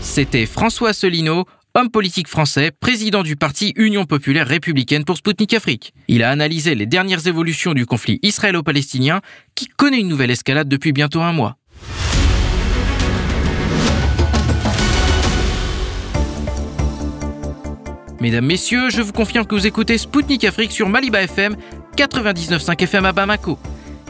C'était François Asselineau, homme politique français, président du parti Union populaire républicaine pour Sputnik Afrique. Il a analysé les dernières évolutions du conflit israélo-palestinien qui connaît une nouvelle escalade depuis bientôt un mois. Mesdames, Messieurs, je vous confirme que vous écoutez Spoutnik Afrique sur Maliba FM 99.5 FM à Bamako.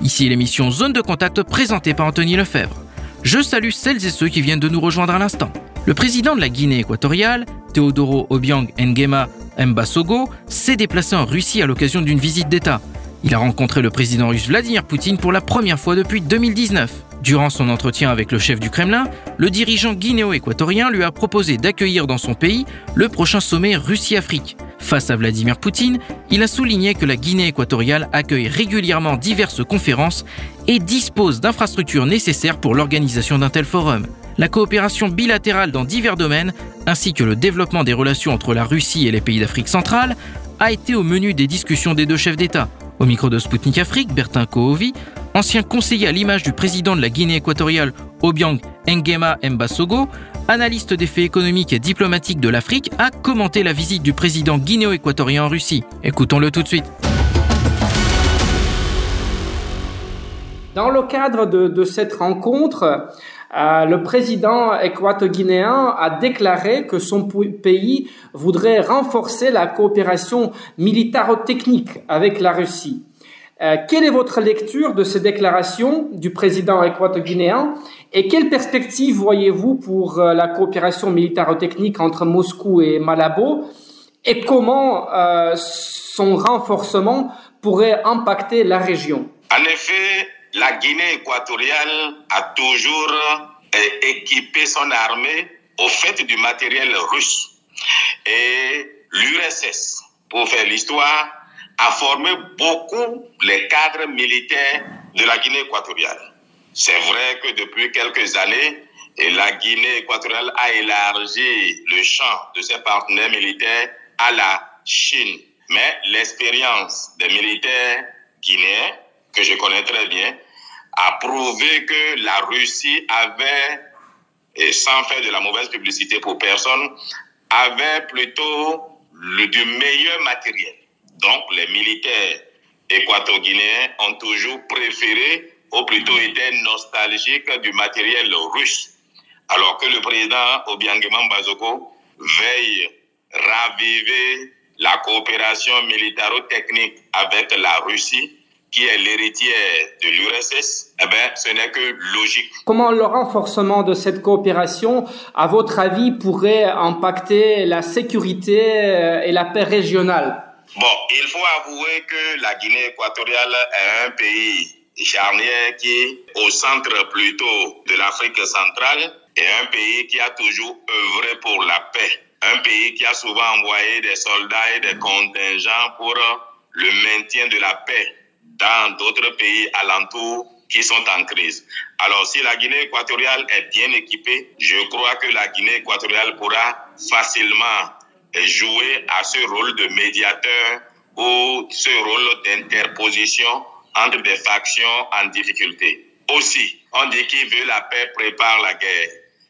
Ici l'émission Zone de Contact présentée par Anthony Lefebvre. Je salue celles et ceux qui viennent de nous rejoindre à l'instant. Le président de la Guinée équatoriale, Teodoro Obiang Nguema Mbasogo, s'est déplacé en Russie à l'occasion d'une visite d'État. Il a rencontré le président russe Vladimir Poutine pour la première fois depuis 2019. Durant son entretien avec le chef du Kremlin, le dirigeant guinéo-équatorien lui a proposé d'accueillir dans son pays le prochain sommet Russie-Afrique. Face à Vladimir Poutine, il a souligné que la Guinée équatoriale accueille régulièrement diverses conférences et dispose d'infrastructures nécessaires pour l'organisation d'un tel forum. La coopération bilatérale dans divers domaines, ainsi que le développement des relations entre la Russie et les pays d'Afrique centrale, a été au menu des discussions des deux chefs d'État. Au micro de Sputnik Afrique, Bertin Kohovi, ancien conseiller à l'image du président de la Guinée équatoriale Obiang Nguema Mbasogo, analyste des faits économiques et diplomatiques de l'Afrique, a commenté la visite du président guinéo-équatorien en Russie. Écoutons-le tout de suite. Dans le cadre de, cette rencontre, euh, le président équato-guinéen a déclaré que son pays voudrait renforcer la coopération militaro-technique avec la Russie. Euh, quelle est votre lecture de ces déclarations du président équato-guinéen et quelles perspectives voyez-vous pour euh, la coopération militaro-technique entre Moscou et Malabo et comment son renforcement pourrait impacter la région? En effet, la Guinée équatoriale a toujours euh, équipé son armée au fait du matériel russe. Et l'URSS, pour faire l'histoire, a formé beaucoup les cadres militaires de la Guinée équatoriale. C'est vrai que depuis quelques années, la Guinée équatoriale a élargi le champ de ses partenaires militaires à la Chine. Mais l'expérience des militaires guinéens, que je connais très bien, a prouvé que la Russie avait, et sans faire de la mauvaise publicité pour personne, avait plutôt le, du meilleur matériel. Donc les militaires équato-guinéens ont toujours préféré, ou plutôt été nostalgiques du matériel russe. Alors que le président Obiangema Bazoko veille raviver la coopération militaro-technique avec la Russie qui est l'héritière de l'URSS, eh ben, ce n'est que logique. Comment le renforcement de cette coopération, à votre avis, pourrait impacter la sécurité euh, et la paix régionale? Bon, il faut avouer que la Guinée équatoriale est un pays charnière qui, au centre plutôt de l'Afrique centrale, est un pays qui a toujours œuvré pour la paix. Un pays qui a souvent envoyé des soldats et des contingents pour le maintien de la paix dans d'autres pays alentours qui sont en crise. Alors, si la Guinée équatoriale est bien équipée, je crois que la Guinée équatoriale pourra facilement jouer à ce rôle de médiateur ou ce rôle d'interposition entre des factions en difficulté. Aussi, on dit qui veut la paix prépare la guerre.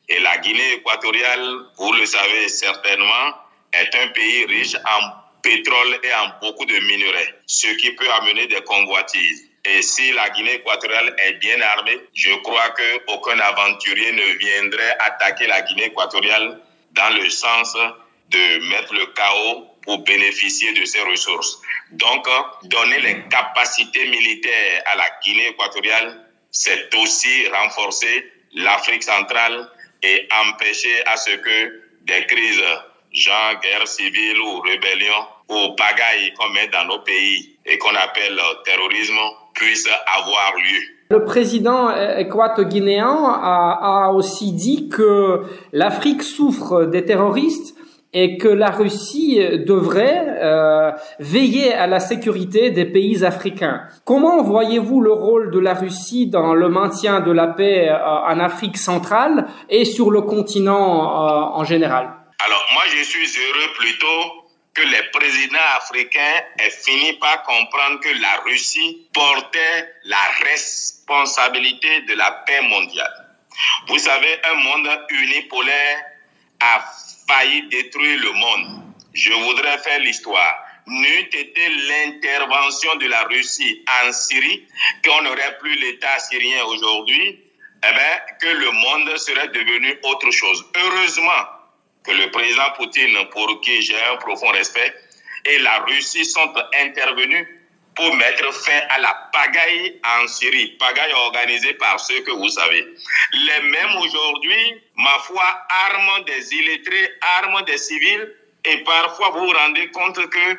Et la Guinée équatoriale, vous le savez certainement, est un pays riche en pétrole et en beaucoup de minerais, ce qui peut amener des convoitises. Et si la Guinée équatoriale est bien armée, je crois qu'aucun aventurier ne viendrait attaquer la Guinée équatoriale dans le sens de mettre le chaos pour bénéficier de ses ressources. Donc, donner les capacités militaires à la Guinée équatoriale, c'est aussi renforcer l'Afrique centrale et empêcher à ce que des crises, genre guerre civile ou rébellion ou pagaille comme est dans nos pays et qu'on appelle terrorisme, puissent avoir lieu. Le président équato-guinéen a, a, aussi dit que l'Afrique souffre des terroristes et que la Russie devrait euh, veiller à la sécurité des pays africains. Comment voyez-vous le rôle de la Russie dans le maintien de la paix euh, en Afrique centrale et sur le continent euh, en général? Alors moi je suis heureux plutôt que les présidents africains aient fini par comprendre que la Russie portait la responsabilité de la paix mondiale. Vous savez, un monde unipolaire a failli détruire le monde. Je voudrais faire l'histoire. N'eût été l'intervention de la Russie en Syrie, qu'on n'aurait plus l'État syrien aujourd'hui, eh bien, que le monde serait devenu autre chose. Heureusement que le président Poutine, pour qui j'ai un profond respect, et la Russie sont intervenus pour mettre fin à la pagaille en Syrie, pagaille organisée par ceux que vous savez. Les mêmes aujourd'hui, ma foi, arment des illettrés, arment des civils, et parfois vous vous rendez compte que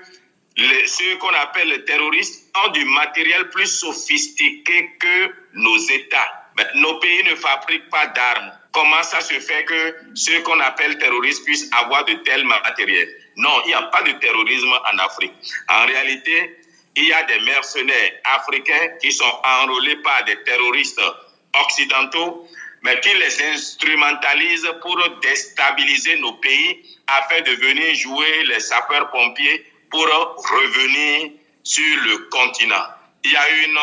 les, ceux qu'on appelle les terroristes ont du matériel plus sophistiqué que nos États. Nos pays ne fabriquent pas d'armes. Comment ça se fait que ceux qu'on appelle terroristes puissent avoir de tels matériels Non, il n'y a pas de terrorisme en Afrique. En réalité, il y a des mercenaires africains qui sont enrôlés par des terroristes occidentaux, mais qui les instrumentalisent pour déstabiliser nos pays afin de venir jouer les sapeurs-pompiers pour revenir sur le continent. Il y a une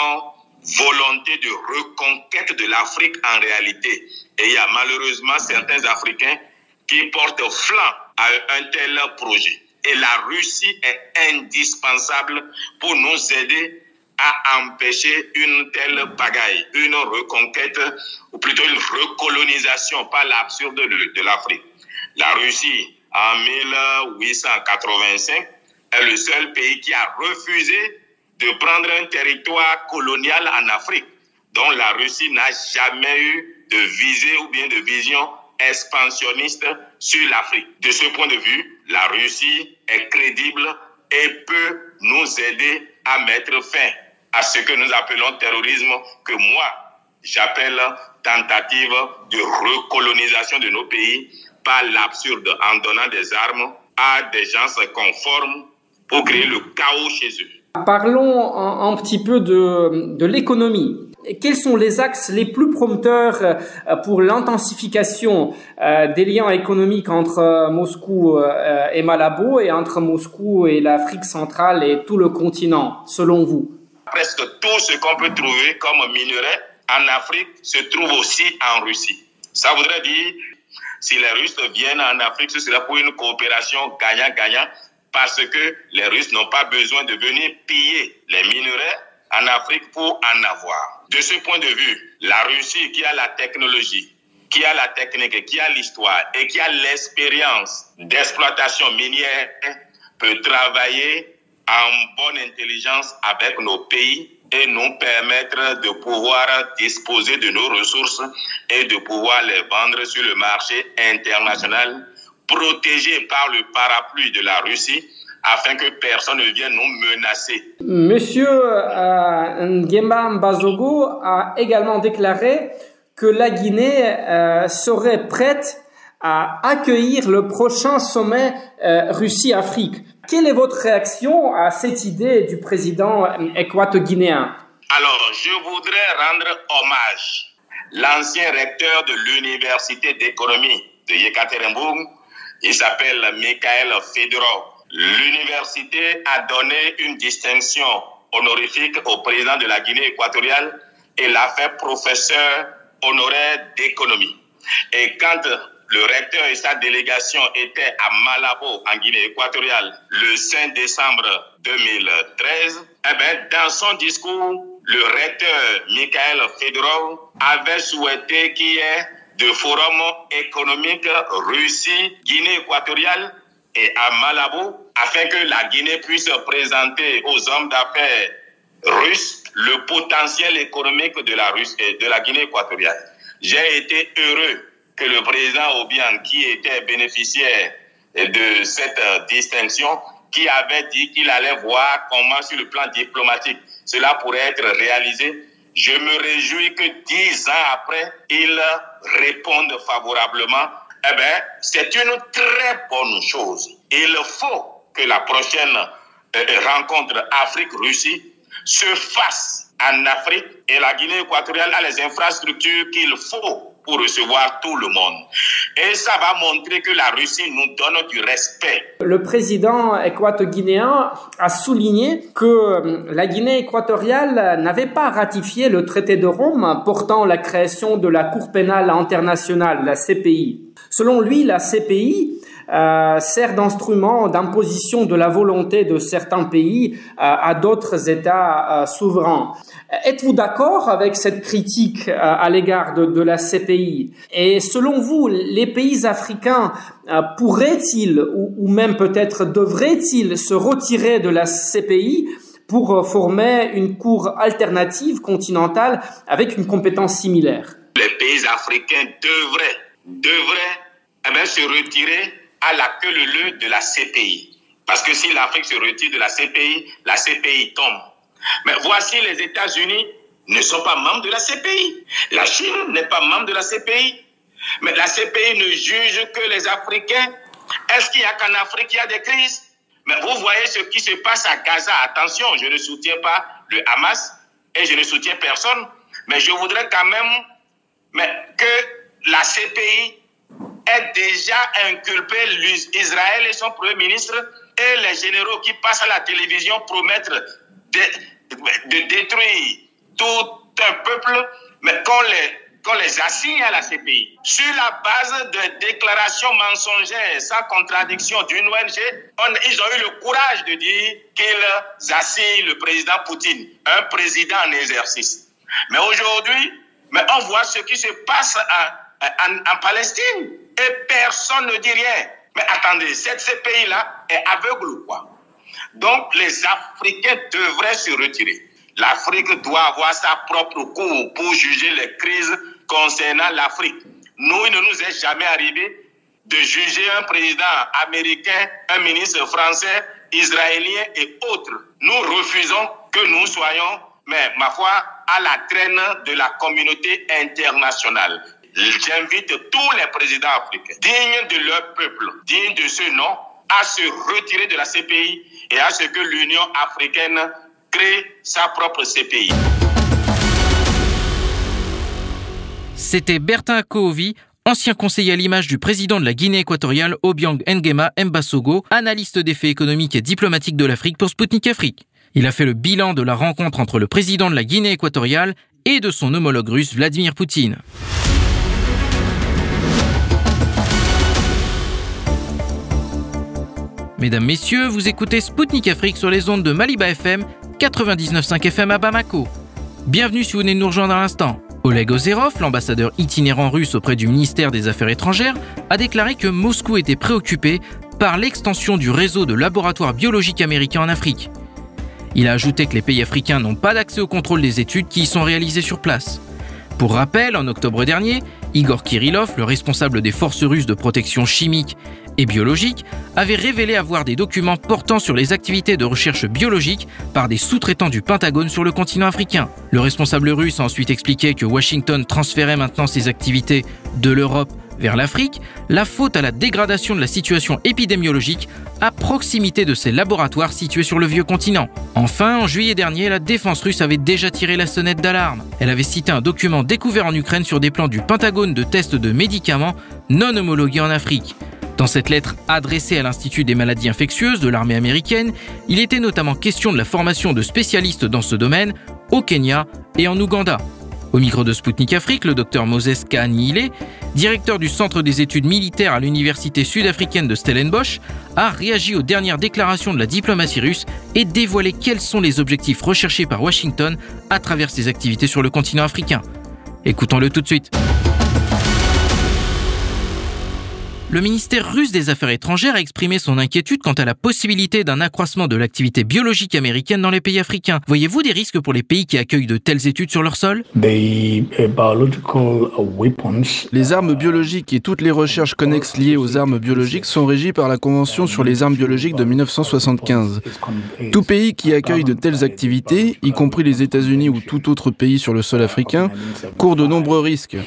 volonté de reconquête de l'Afrique en réalité. Et il y a malheureusement certains Africains qui portent flanc à un tel projet. Et la Russie est indispensable pour nous aider à empêcher une telle pagaille, une reconquête, ou plutôt une recolonisation par l'absurde de, de l'Afrique. La Russie, en 1885, est le seul pays qui a refusé de prendre un territoire colonial en Afrique, dont la Russie n'a jamais eu de visée ou bien de vision expansionniste sur l'Afrique. De ce point de vue, la Russie est crédible et peut nous aider à mettre fin à ce que nous appelons terrorisme, que moi j'appelle tentative de recolonisation de nos pays par l'absurde en donnant des armes à des gens conformes pour créer le chaos chez eux. Parlons un, petit peu de, de l'économie. Quels sont les axes les plus promoteurs euh, pour l'intensification euh, des liens économiques entre euh, Moscou et Malabo et entre Moscou et l'Afrique centrale et tout le continent, selon vous? Presque tout ce qu'on peut trouver comme minerai en Afrique se trouve aussi en Russie. Ça voudrait dire, si les Russes viennent en Afrique, ce sera pour une coopération gagnant-gagnant parce que les Russes n'ont pas besoin de venir piller les minerais en Afrique pour en avoir. De ce point de vue, la Russie qui a la technologie, qui a la technique, qui a l'histoire et qui a l'expérience d'exploitation minière peut travailler en bonne intelligence avec nos pays et nous permettre de pouvoir disposer de nos ressources et de pouvoir les vendre sur le marché international, protégés par le parapluie de la Russie afin que personne ne vienne nous menacer. Monsieur euh, Nguema Mbazogo a également déclaré que la Guinée euh, serait prête à accueillir le prochain sommet euh, Russie-Afrique. Quelle est votre réaction à cette idée du président équato-guinéen? Alors, je voudrais rendre hommage l'ancien recteur de l'université d'économie de Yekaterinbourg, il s'appelle Mikhail Fedorov. L'université a donné une distinction honorifique au président de la Guinée équatoriale et l'a fait professeur honoraire d'économie. Et quand le recteur et sa délégation étaient à Malabo, en Guinée équatoriale, le 5 décembre 2013, eh ben, dans son discours, le recteur Mikhail Fedorov avait souhaité qu'il y ait de forums économiques Russie, Guinée équatoriale et à Malabo afin que la Guinée puisse présenter aux hommes d'affaires russes le potentiel économique de la, Russe, de la Guinée équatoriale. J'ai été heureux que le président Obiang, qui était bénéficiaire de cette distinction, qui avait dit qu'il allait voir comment sur le plan diplomatique cela pourrait être réalisé. Je me réjouis que dix ans après, ils répondent favorablement. Eh bien, c'est une très bonne chose. Il faut que la prochaine euh, rencontre Afrique-Russie se fasse en Afrique et la Guinée équatoriale a les infrastructures qu'il faut pour recevoir tout le monde. Et ça va montrer que la Russie nous donne du respect. Le président équato-guinéen a souligné que euh, la Guinée équatoriale n'avait pas ratifié le traité de Rome portant la création de la Cour pénale internationale, la CPI. Selon lui, la CPI euh, sert d'instrument d'imposition de la volonté de certains pays euh, à d'autres États euh, souverains. Êtes-vous d'accord avec cette critique à l'égard de, la CPI Et selon vous, les pays africains pourraient-ils ou, ou même peut-être devraient-ils se retirer de la CPI pour former une cour alternative continentale avec une compétence similaire? Les pays africains devraient, devraient eh bien, se retirer à la queue le de la CPI. Parce que si l'Afrique se retire de la CPI, la CPI tombe. Mais voici les États-Unis ne sont pas membres de la CPI. La Chine n'est pas membre de la CPI. Mais la CPI ne juge que les Africains. Est-ce qu'il y a qu'en Afrique il y a des crises? Mais vous voyez ce qui se passe à Gaza. Attention, je ne soutiens pas le Hamas et je ne soutiens personne. Mais je voudrais quand même mais que la CPI est déjà inculpé Israël et son Premier ministre et les généraux qui passent à la télévision promettent de, de détruire tout un peuple, mais qu'on les, qu'on les assigne à la CPI. Sur la base de déclarations mensongères sans contradiction d'une ONG, ils ont eu le courage de dire qu'ils assignent le président Poutine, un président en exercice. Mais aujourd'hui, mais on voit ce qui se passe en, Palestine et personne ne dit rien. Mais attendez, cette CPI-là est aveugle ou quoi? Donc les Africains devraient se retirer. L'Afrique doit avoir sa propre cour pour juger les crises concernant l'Afrique. Nous, il ne nous est jamais arrivé de juger un président américain, un ministre français, israélien et autres. Nous refusons que nous soyons, mais ma foi, à la traîne de la communauté internationale. J'invite tous les présidents africains, dignes de leur peuple, dignes de ce nom, à se retirer de la CPI et à ce que l'Union africaine crée sa propre CPI. C'était Bertin Koovi, ancien conseiller à l'image du président de la Guinée équatoriale Obiang Nguema Mbasogo, analyste des faits économiques et diplomatiques de l'Afrique pour Sputnik Afrique. Il a fait le bilan de la rencontre entre le président de la Guinée équatoriale et de son homologue russe Vladimir Poutine. Mesdames, Messieurs, vous écoutez Spoutnik Afrique sur les ondes de Maliba FM, 99.5 FM à Bamako. Bienvenue si vous venez de nous rejoindre à l'instant. Oleg Ozerov, l'ambassadeur itinérant russe auprès du ministère des Affaires étrangères, a déclaré que Moscou était préoccupé par l'extension du réseau de laboratoires biologiques américains en Afrique. Il a ajouté que les pays africains n'ont pas d'accès au contrôle des études qui y sont réalisées sur place. Pour rappel, en octobre dernier, Igor Kirillov, le responsable des forces russes de protection chimique et biologique, avait révélé avoir des documents portant sur les activités de recherche biologique par des sous-traitants du Pentagone sur le continent africain. Le responsable russe a ensuite expliqué que Washington transférait maintenant ses activités de l'Europe vers l'Afrique, la faute à la dégradation de la situation épidémiologique à proximité de ces laboratoires situés sur le vieux continent. Enfin, en juillet dernier, la défense russe avait déjà tiré la sonnette d'alarme. Elle avait cité un document découvert en Ukraine sur des plans du Pentagone de tests de médicaments non homologués en Afrique. Dans cette lettre adressée à l'Institut des maladies infectieuses de l'armée américaine, il était notamment question de la formation de spécialistes dans ce domaine au Kenya et en Ouganda. Au micro de Spoutnik Afrique, le docteur Moses Kahanile, directeur du Centre des études militaires à l'Université sud-africaine de Stellenbosch, a réagi aux dernières déclarations de la diplomatie russe et dévoilé quels sont les objectifs recherchés par Washington à travers ses activités sur le continent africain. Écoutons-le tout de suite. Le ministère russe des Affaires étrangères a exprimé son inquiétude quant à la possibilité d'un accroissement de l'activité biologique américaine dans les pays africains. Voyez-vous des risques pour les pays qui accueillent de telles études sur leur sol? Uh, Les armes biologiques et toutes les recherches connexes liées aux armes biologiques sont régies par la Convention sur les armes biologiques de 1975. Tout pays qui accueille de telles activités, y compris les États-Unis ou tout autre pays sur le sol africain, court de nombreux risques.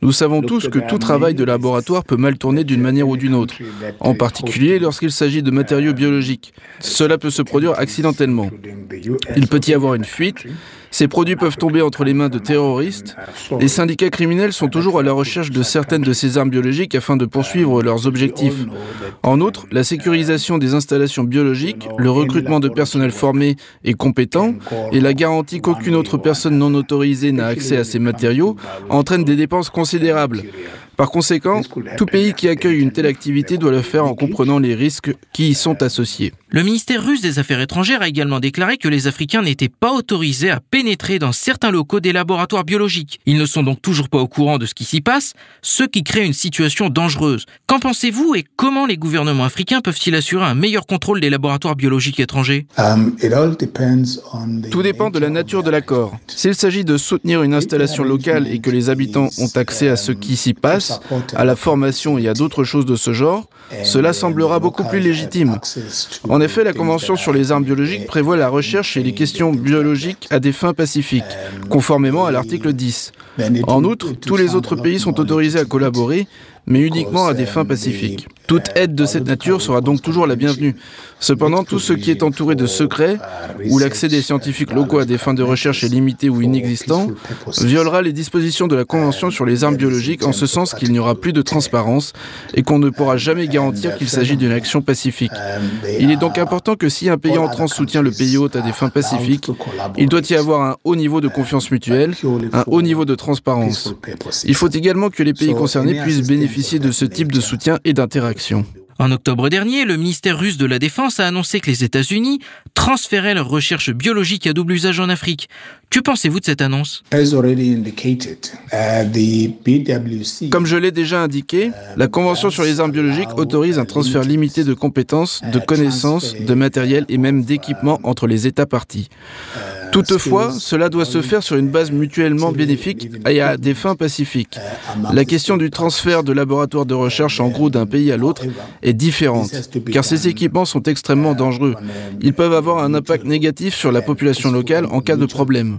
Nous savons tous que tout travail de laboratoire peut mal tourner d'une manière ou d'une autre, en particulier lorsqu'il s'agit de matériaux biologiques. Cela peut se produire accidentellement. Il peut y avoir une fuite, ces produits peuvent tomber entre les mains de terroristes. Les syndicats criminels sont toujours à la recherche de certaines de ces armes biologiques afin de poursuivre leurs objectifs. En outre, la sécurisation des installations biologiques, le recrutement de personnel formé et compétent et la garantie qu'aucune autre personne non autorisée n'a accès à ces matériaux entraînent des dépenses considérables. Par conséquent, tout pays qui accueille une telle activité doit le faire en comprenant les risques qui y sont associés. Le ministère russe des Affaires étrangères a également déclaré que les Africains n'étaient pas autorisés à pénétrer dans certains locaux des laboratoires biologiques. Ils ne sont donc toujours pas au courant de ce qui s'y passe, ce qui crée une situation dangereuse. Qu'en pensez-vous et comment les gouvernements africains peuvent-ils assurer un meilleur contrôle des laboratoires biologiques étrangers? Um, Tout dépend de la nature de l'accord. S'il s'agit de soutenir une installation locale et que les habitants ont accès à ce qui s'y passe, à la formation et à d'autres choses de ce genre, cela semblera beaucoup plus légitime. En effet, la Convention sur les armes biologiques prévoit la recherche et les questions biologiques à des fins pacifiques, conformément à l'article 10. En outre, tous les autres pays sont autorisés à collaborer, mais uniquement à des fins pacifiques. Toute aide de cette nature sera donc toujours la bienvenue. Cependant, tout ce qui est entouré de secrets, où l'accès des scientifiques locaux à des fins de recherche est limité ou inexistant, violera les dispositions de la Convention sur les armes biologiques en ce sens qu'il n'y aura plus de transparence et qu'on ne pourra jamais garantir qu'il s'agit d'une action pacifique. Il est donc important que si un pays entrant soutient le pays hôte à des fins pacifiques, il doit y avoir un haut niveau de confiance mutuelle, un haut niveau de transparence. Il faut également que les pays concernés puissent bénéficier de ce type de soutien et d'interaction. En octobre dernier, le ministère russe de la Défense a annoncé que les États-Unis transféraient leurs recherches biologiques à double usage en Afrique. Que pensez-vous de cette annonce? Uh, Comme je l'ai déjà indiqué, la Convention sur les armes biologiques autorise un transfert limité de compétences, de connaissances, de matériel et même d'équipements entre les États partis. Toutefois, cela doit se faire sur une base mutuellement bénéfique et à des fins pacifiques. La question du transfert de laboratoires de recherche en gros d'un pays à l'autre est différente, car ces équipements sont extrêmement dangereux. Ils peuvent avoir un impact négatif sur la population locale en cas de problème.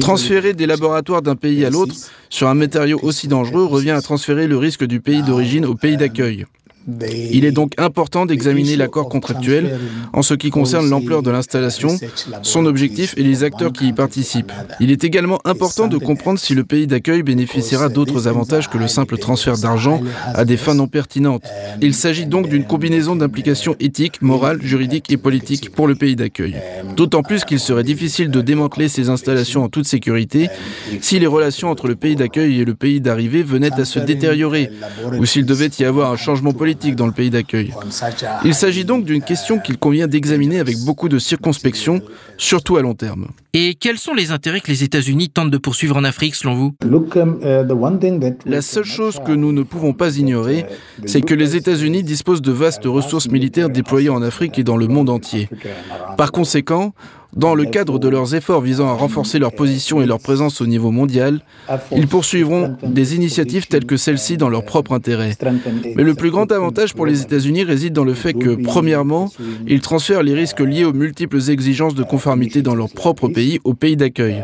Transférer des laboratoires d'un pays à l'autre sur un matériau aussi dangereux revient à transférer le risque du pays d'origine au pays d'accueil. Il est donc important d'examiner l'accord contractuel en ce qui concerne l'ampleur de l'installation, son objectif et les acteurs qui y participent. Il est également important de comprendre si le pays d'accueil bénéficiera d'autres avantages que le simple transfert d'argent à des fins non pertinentes. Il s'agit donc d'une combinaison d'implications éthiques, morales, juridiques et politiques pour le pays d'accueil. D'autant plus qu'il serait difficile de démanteler ces installations en toute sécurité si les relations entre le pays d'accueil et le pays d'arrivée venaient à se détériorer ou s'il devait y avoir un changement politique dans le pays d'accueil. Il s'agit donc d'une question qu'il convient d'examiner avec beaucoup de circonspection, surtout à long terme. Et quels sont les intérêts que les États-Unis tentent de poursuivre en Afrique selon vous? La seule chose que nous ne pouvons pas ignorer, c'est que les États-Unis disposent de vastes ressources militaires déployées en Afrique et dans le monde entier. Par conséquent, Dans le cadre de leurs efforts visant à renforcer leur position et leur présence au niveau mondial, ils poursuivront des initiatives telles que celle-ci dans leur propre intérêt. Mais le plus grand avantage pour les États-Unis réside dans le fait que, premièrement, ils transfèrent les risques liés aux multiples exigences de conformité dans leur propre pays au pays d'accueil.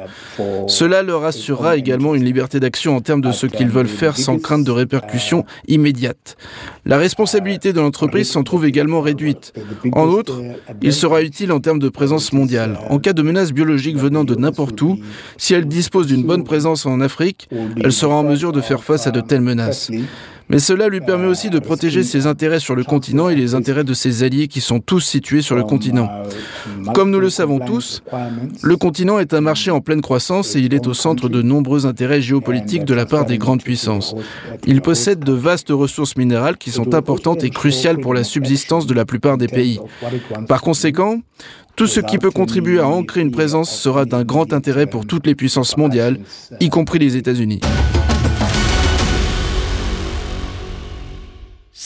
Cela leur assurera également une liberté d'action en termes de ce qu'ils veulent faire sans crainte de répercussions immédiates. La responsabilité de l'entreprise s'en trouve également réduite. En outre, il sera utile en termes de présence mondiale. En cas de menace biologique venant de n'importe où, si elle dispose d'une bonne présence en Afrique, elle sera en mesure de faire face à de telles menaces. Mais cela lui permet aussi de protéger ses intérêts sur le continent et les intérêts de ses alliés qui sont tous situés sur le continent. Comme nous le savons tous, le continent est un marché en pleine croissance et il est au centre de nombreux intérêts géopolitiques de la part des grandes puissances. Il possède de vastes ressources minérales qui sont importantes et cruciales pour la subsistance de la plupart des pays. Par conséquent, tout ce qui peut contribuer à ancrer une présence sera d'un grand intérêt pour toutes les puissances mondiales, y compris les États-Unis.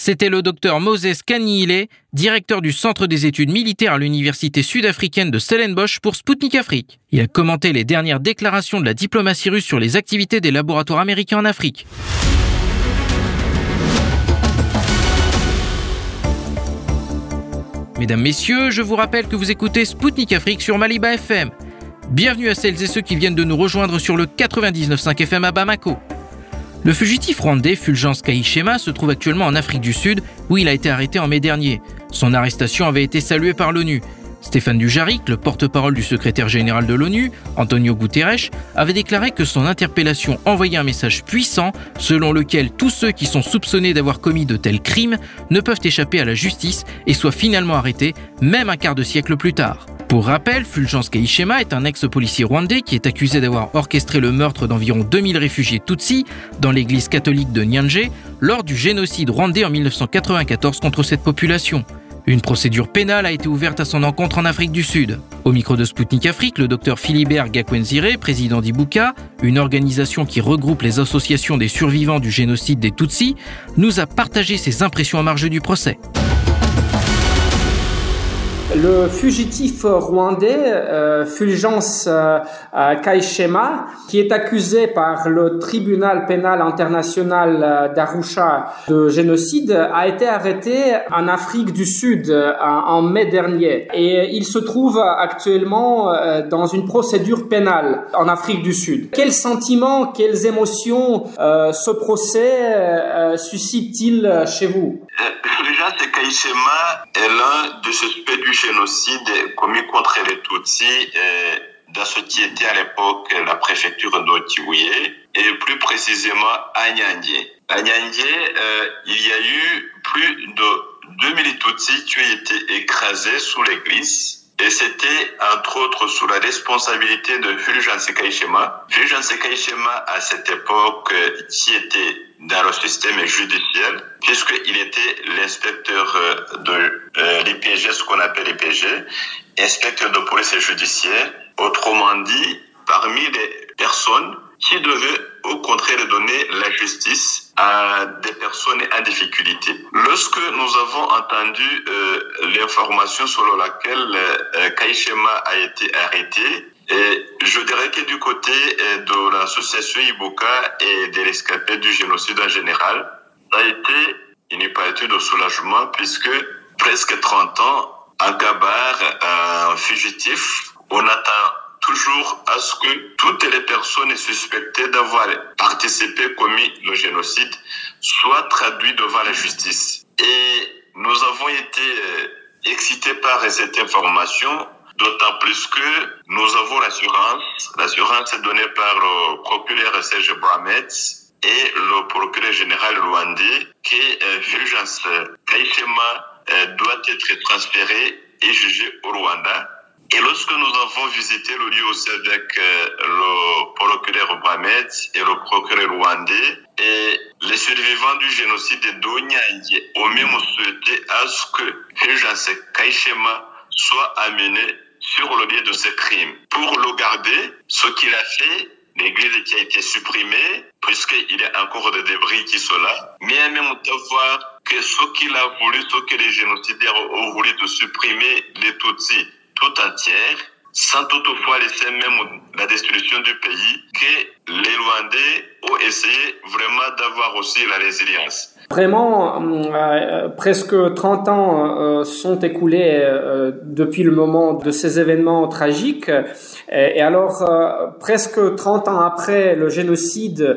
C'était le docteur Moses Kanihile, directeur du Centre des études militaires à l'Université sud-africaine de Stellenbosch pour Sputnik Afrique. Il a commenté les dernières déclarations de la diplomatie russe sur les activités des laboratoires américains en Afrique. Mesdames, Messieurs, je vous rappelle que vous écoutez Sputnik Afrique sur Maliba FM. Bienvenue à celles et ceux qui viennent de nous rejoindre sur le 99.5 FM à Bamako. Le fugitif rwandais Fulgence Kaishema se trouve actuellement en Afrique du Sud où il a été arrêté en mai dernier. Son arrestation avait été saluée par l'ONU. Stéphane Dujarric, le porte-parole du secrétaire général de l'ONU, Antonio Guterres, avait déclaré que son interpellation envoyait un message puissant selon lequel tous ceux qui sont soupçonnés d'avoir commis de tels crimes ne peuvent échapper à la justice et soient finalement arrêtés, même un quart de siècle plus tard. Pour rappel, Fulgence Kaishema est un ex-policier rwandais qui est accusé d'avoir orchestré le meurtre d'environ 2000 réfugiés Tutsis dans l'église catholique de Nyanje lors du génocide rwandais en 1994 contre cette population. Une procédure pénale a été ouverte à son encontre en Afrique du Sud. Au micro de Sputnik Afrique, le docteur Philibert Gakwenzire, président d'Ibuka, une organisation qui regroupe les associations des survivants du génocide des Tutsis, nous a partagé ses impressions en marge du procès. Le fugitif rwandais euh, Fulgence euh, euh, Kaishema, qui est accusé par le tribunal pénal international d'Arusha de génocide, a été arrêté en Afrique du Sud en, mai dernier. Et il se trouve actuellement dans une procédure pénale en Afrique du Sud. Quels sentiments, quelles émotions ce procès suscite-t-il chez vous? Fulgence Kaishema est l'un de suspects du génocide commis contre les Tutsis euh, dans ce qui était à l'époque la préfecture d'Otiouye et plus précisément à Nyandie. À euh, il y a eu plus de 2000 Tutsis qui ont été écrasés sous l'église. Et c'était entre autres sous la responsabilité de Fulgence Kaishema. Fulgence Kaishema, à cette époque, qui était dans le système judiciaire, puisqu'il était l'inspecteur euh, de euh, l'IPG, ce qu'on appelle l'IPG, inspecteur de police judiciaire. Autrement dit, parmi les personnes qui devaient au contraire donner la justice à des personnes en difficulté. Lorsque nous avons entendu euh, l'information selon laquelle euh, Kaishema a été arrêté, et je dirais que du côté euh, de l'association Iboka et des rescapés du génocide en général, ça a été une partie de soulagement puisque presque 30 ans, en Gabar, un fugitif, on attend toujours à ce que toutes les personnes suspectées d'avoir participé, commis le génocide, soient traduites devant la justice. Et nous avons été euh, excités par cette information, d'autant plus que nous avons l'assurance, l'assurance est donnée par le procureur Serge Bramet et le procureur général rwandais que euh, Fulgence Kaishema euh, doit être transféré et jugé au Rwanda et lorsque nous avons visité le lieu aussi avec euh, le procureur Mohamed et le procureur rwandais, et les survivants du génocide de Donyangi ont même souhaité à ce que Fulgence Kaishema soit amené sur le lieu de ce crime. Pour le garder, ce qu'il a fait, l'église qui a été supprimée, puisqu'il y a encore des débris qui sont là, mais même voir que ce qu'il a voulu, ce que les génocidaires ont voulu de supprimer les Tutsis tout entière, sans toutefois laisser même la destruction du pays, que les Rwandais ont essayé vraiment d'avoir aussi la résilience. Vraiment, euh, presque 30 ans euh, sont écoulés euh, depuis le moment de ces événements tragiques. Et, alors, presque 30 ans après le génocide,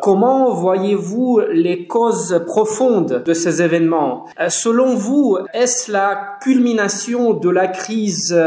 comment voyez-vous les causes profondes de ces événements? Selon vous, est-ce la culmination de la crise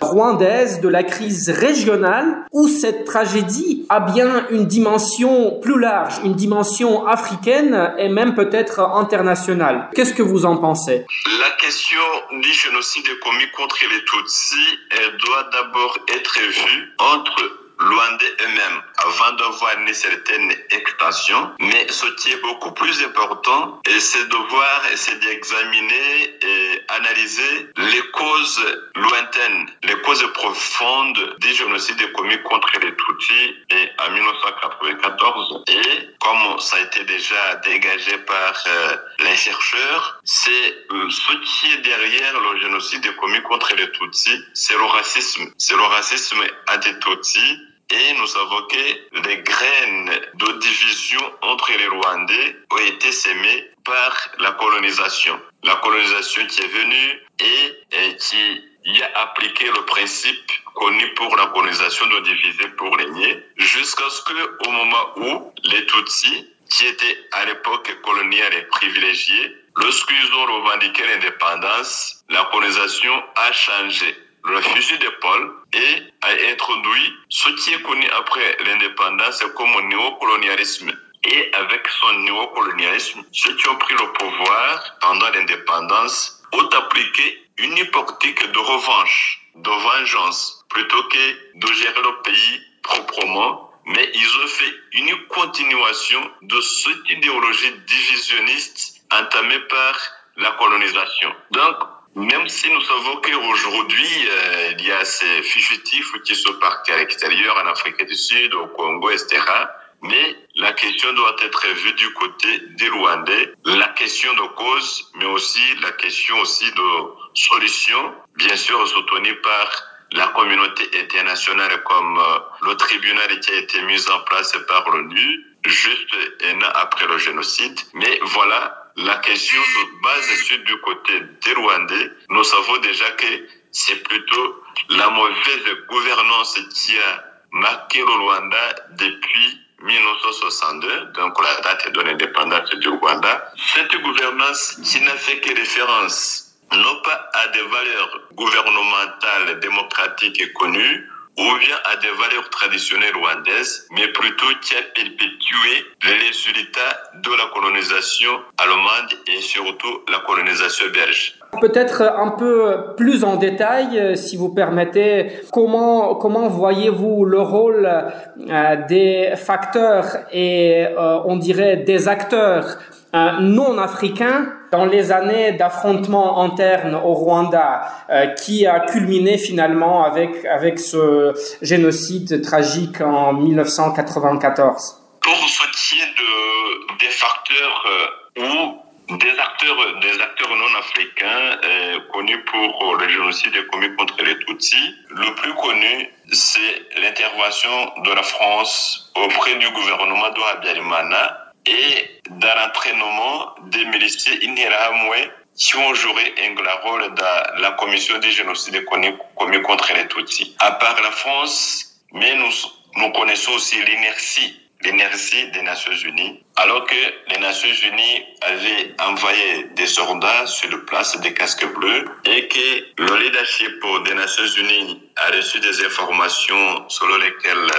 rwandaise, de la crise régionale, ou cette tragédie a bien une dimension plus large, une dimension africaine et même peut-être être international. Qu'est-ce que vous en pensez? La question du génocide commis contre les Tutsis doit d'abord être vue entre Luandais eux-mêmes avant d'avoir une certaine extension. Mais ce qui est beaucoup plus important, c'est de voir, c'est d'examiner et analyser les causes lointaines, les causes profondes des génocides commis contre les Tutsis en 1994. Et comme ça a été déjà dégagé par euh, les chercheurs, c'est euh, ce qui est derrière le génocide commis contre les Tutsis, c'est le racisme. C'est le racisme anti-Tutsi et nous savons que les graines de division entre les Rwandais ont été sémées par la colonisation. La colonisation qui est venue et, qui y a appliqué le principe connu pour la colonisation de diviser pour régner, jusqu'à ce que, au moment où les Tutsis, qui étaient à l'époque coloniale et privilégiés, lorsqu'ils ont revendiqué l'indépendance, la colonisation a changé le fusil d'épaule et a introduit ce qui est connu après l'indépendance comme néocolonialisme. Et avec son néocolonialisme, ceux qui ont pris le pouvoir pendant l'indépendance ont appliqué une politique de revanche, de vengeance, plutôt que de gérer le pays proprement mais ils ont fait une continuation de cette idéologie divisionniste entamée par la colonisation. Donc, même si nous savons qu'aujourd'hui, euh, il y a ces fugitifs qui sont partis à l'extérieur, en Afrique du Sud, au Congo, etc. Mais la question doit être vue du côté des Rwandais, la question de cause, mais aussi la question aussi de solution, bien sûr soutenue par la communauté internationale comme euh, le tribunal qui a été mis en place par l'ONU, juste un an après le génocide. Mais voilà, la question se base sur du côté des Rwandais. Nous savons déjà que c'est plutôt la mauvaise gouvernance qui a marqué le Rwanda depuis 1962, donc la date de l'indépendance du Rwanda. Cette gouvernance qui n'a fait que référence non pas à des valeurs gouvernementales démocratiques connues, ou bien à des valeurs traditionnelles rwandaises, mais plutôt qui a perpétué les résultats de la colonisation allemande et surtout la colonisation belge. Peut-être un peu plus en détail, euh, si vous permettez, comment, comment voyez-vous le rôle euh, des facteurs et euh, on dirait des acteurs non africain dans les années d'affrontements internes au Rwanda euh, qui a culminé finalement avec, avec ce génocide tragique en 1994 Pour est de, des facteurs euh, ou des acteurs, des acteurs non africains euh, connus pour le génocide commis contre les Tutsis, le plus connu, c'est l'intervention de la France auprès du gouvernement de Habyarimana et dans l'entraînement des miliciens Interahamwe qui ont joué un rôle dans la commission des génocides commis contre les Tutsis. À part la France, mais nous, nous connaissons aussi l'inertie l'énergie des Nations Unies, alors que les Nations Unies avaient envoyé des soldats sur le place des casques bleus et que le leadership des Nations Unies a reçu des informations selon lesquelles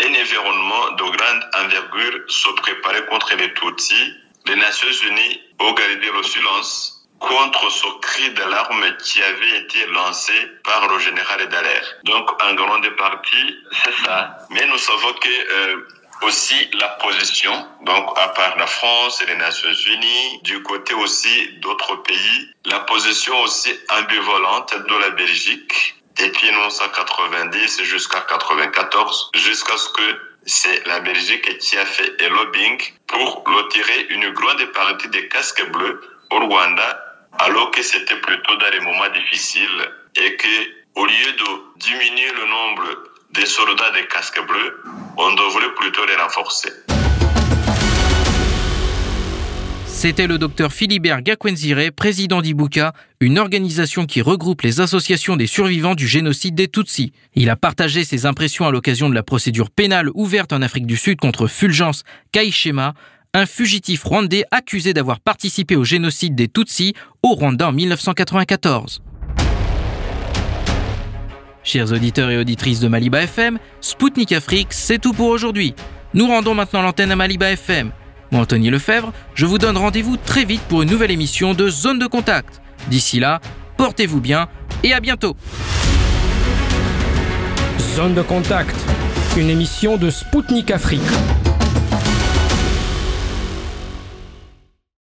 un environnement de grande envergure se préparait contre les Tutsis, les Nations Unies ont gardé le silence contre ce cri d'alarme qui avait été lancé par le général Dallaire. Donc, en grande partie, c'est ça. Mais nous savons que euh, aussi la position, donc à part la France et les Nations Unies, du côté aussi d'autres pays, la position aussi ambivalente de la Belgique depuis 1990 jusqu'à 94, jusqu'à ce que c'est la Belgique qui a fait un lobbying pour retirer une grande partie des casques bleus au Rwanda, alors que c'était plutôt dans les moments difficiles et que au lieu de diminuer le nombre des soldats des casques bleus, on devrait plutôt les renforcer. C'était le docteur Philibert Gakwenzire, président d'Ibuka, une organisation qui regroupe les associations des survivants du génocide des Tutsis. Il a partagé ses impressions à l'occasion de la procédure pénale ouverte en Afrique du Sud contre Fulgence Kaishema, un fugitif rwandais accusé d'avoir participé au génocide des Tutsis au Rwanda en 1994. Chers auditeurs et auditrices de Maliba FM, Spoutnik Afrique, c'est tout pour aujourd'hui. Nous rendons maintenant l'antenne à Maliba FM. Anthony Lefebvre, je vous donne rendez-vous très vite pour une nouvelle émission de Zone de Contact. D'ici là, portez-vous bien et à bientôt. Zone de Contact, une émission de Spoutnik Afrique.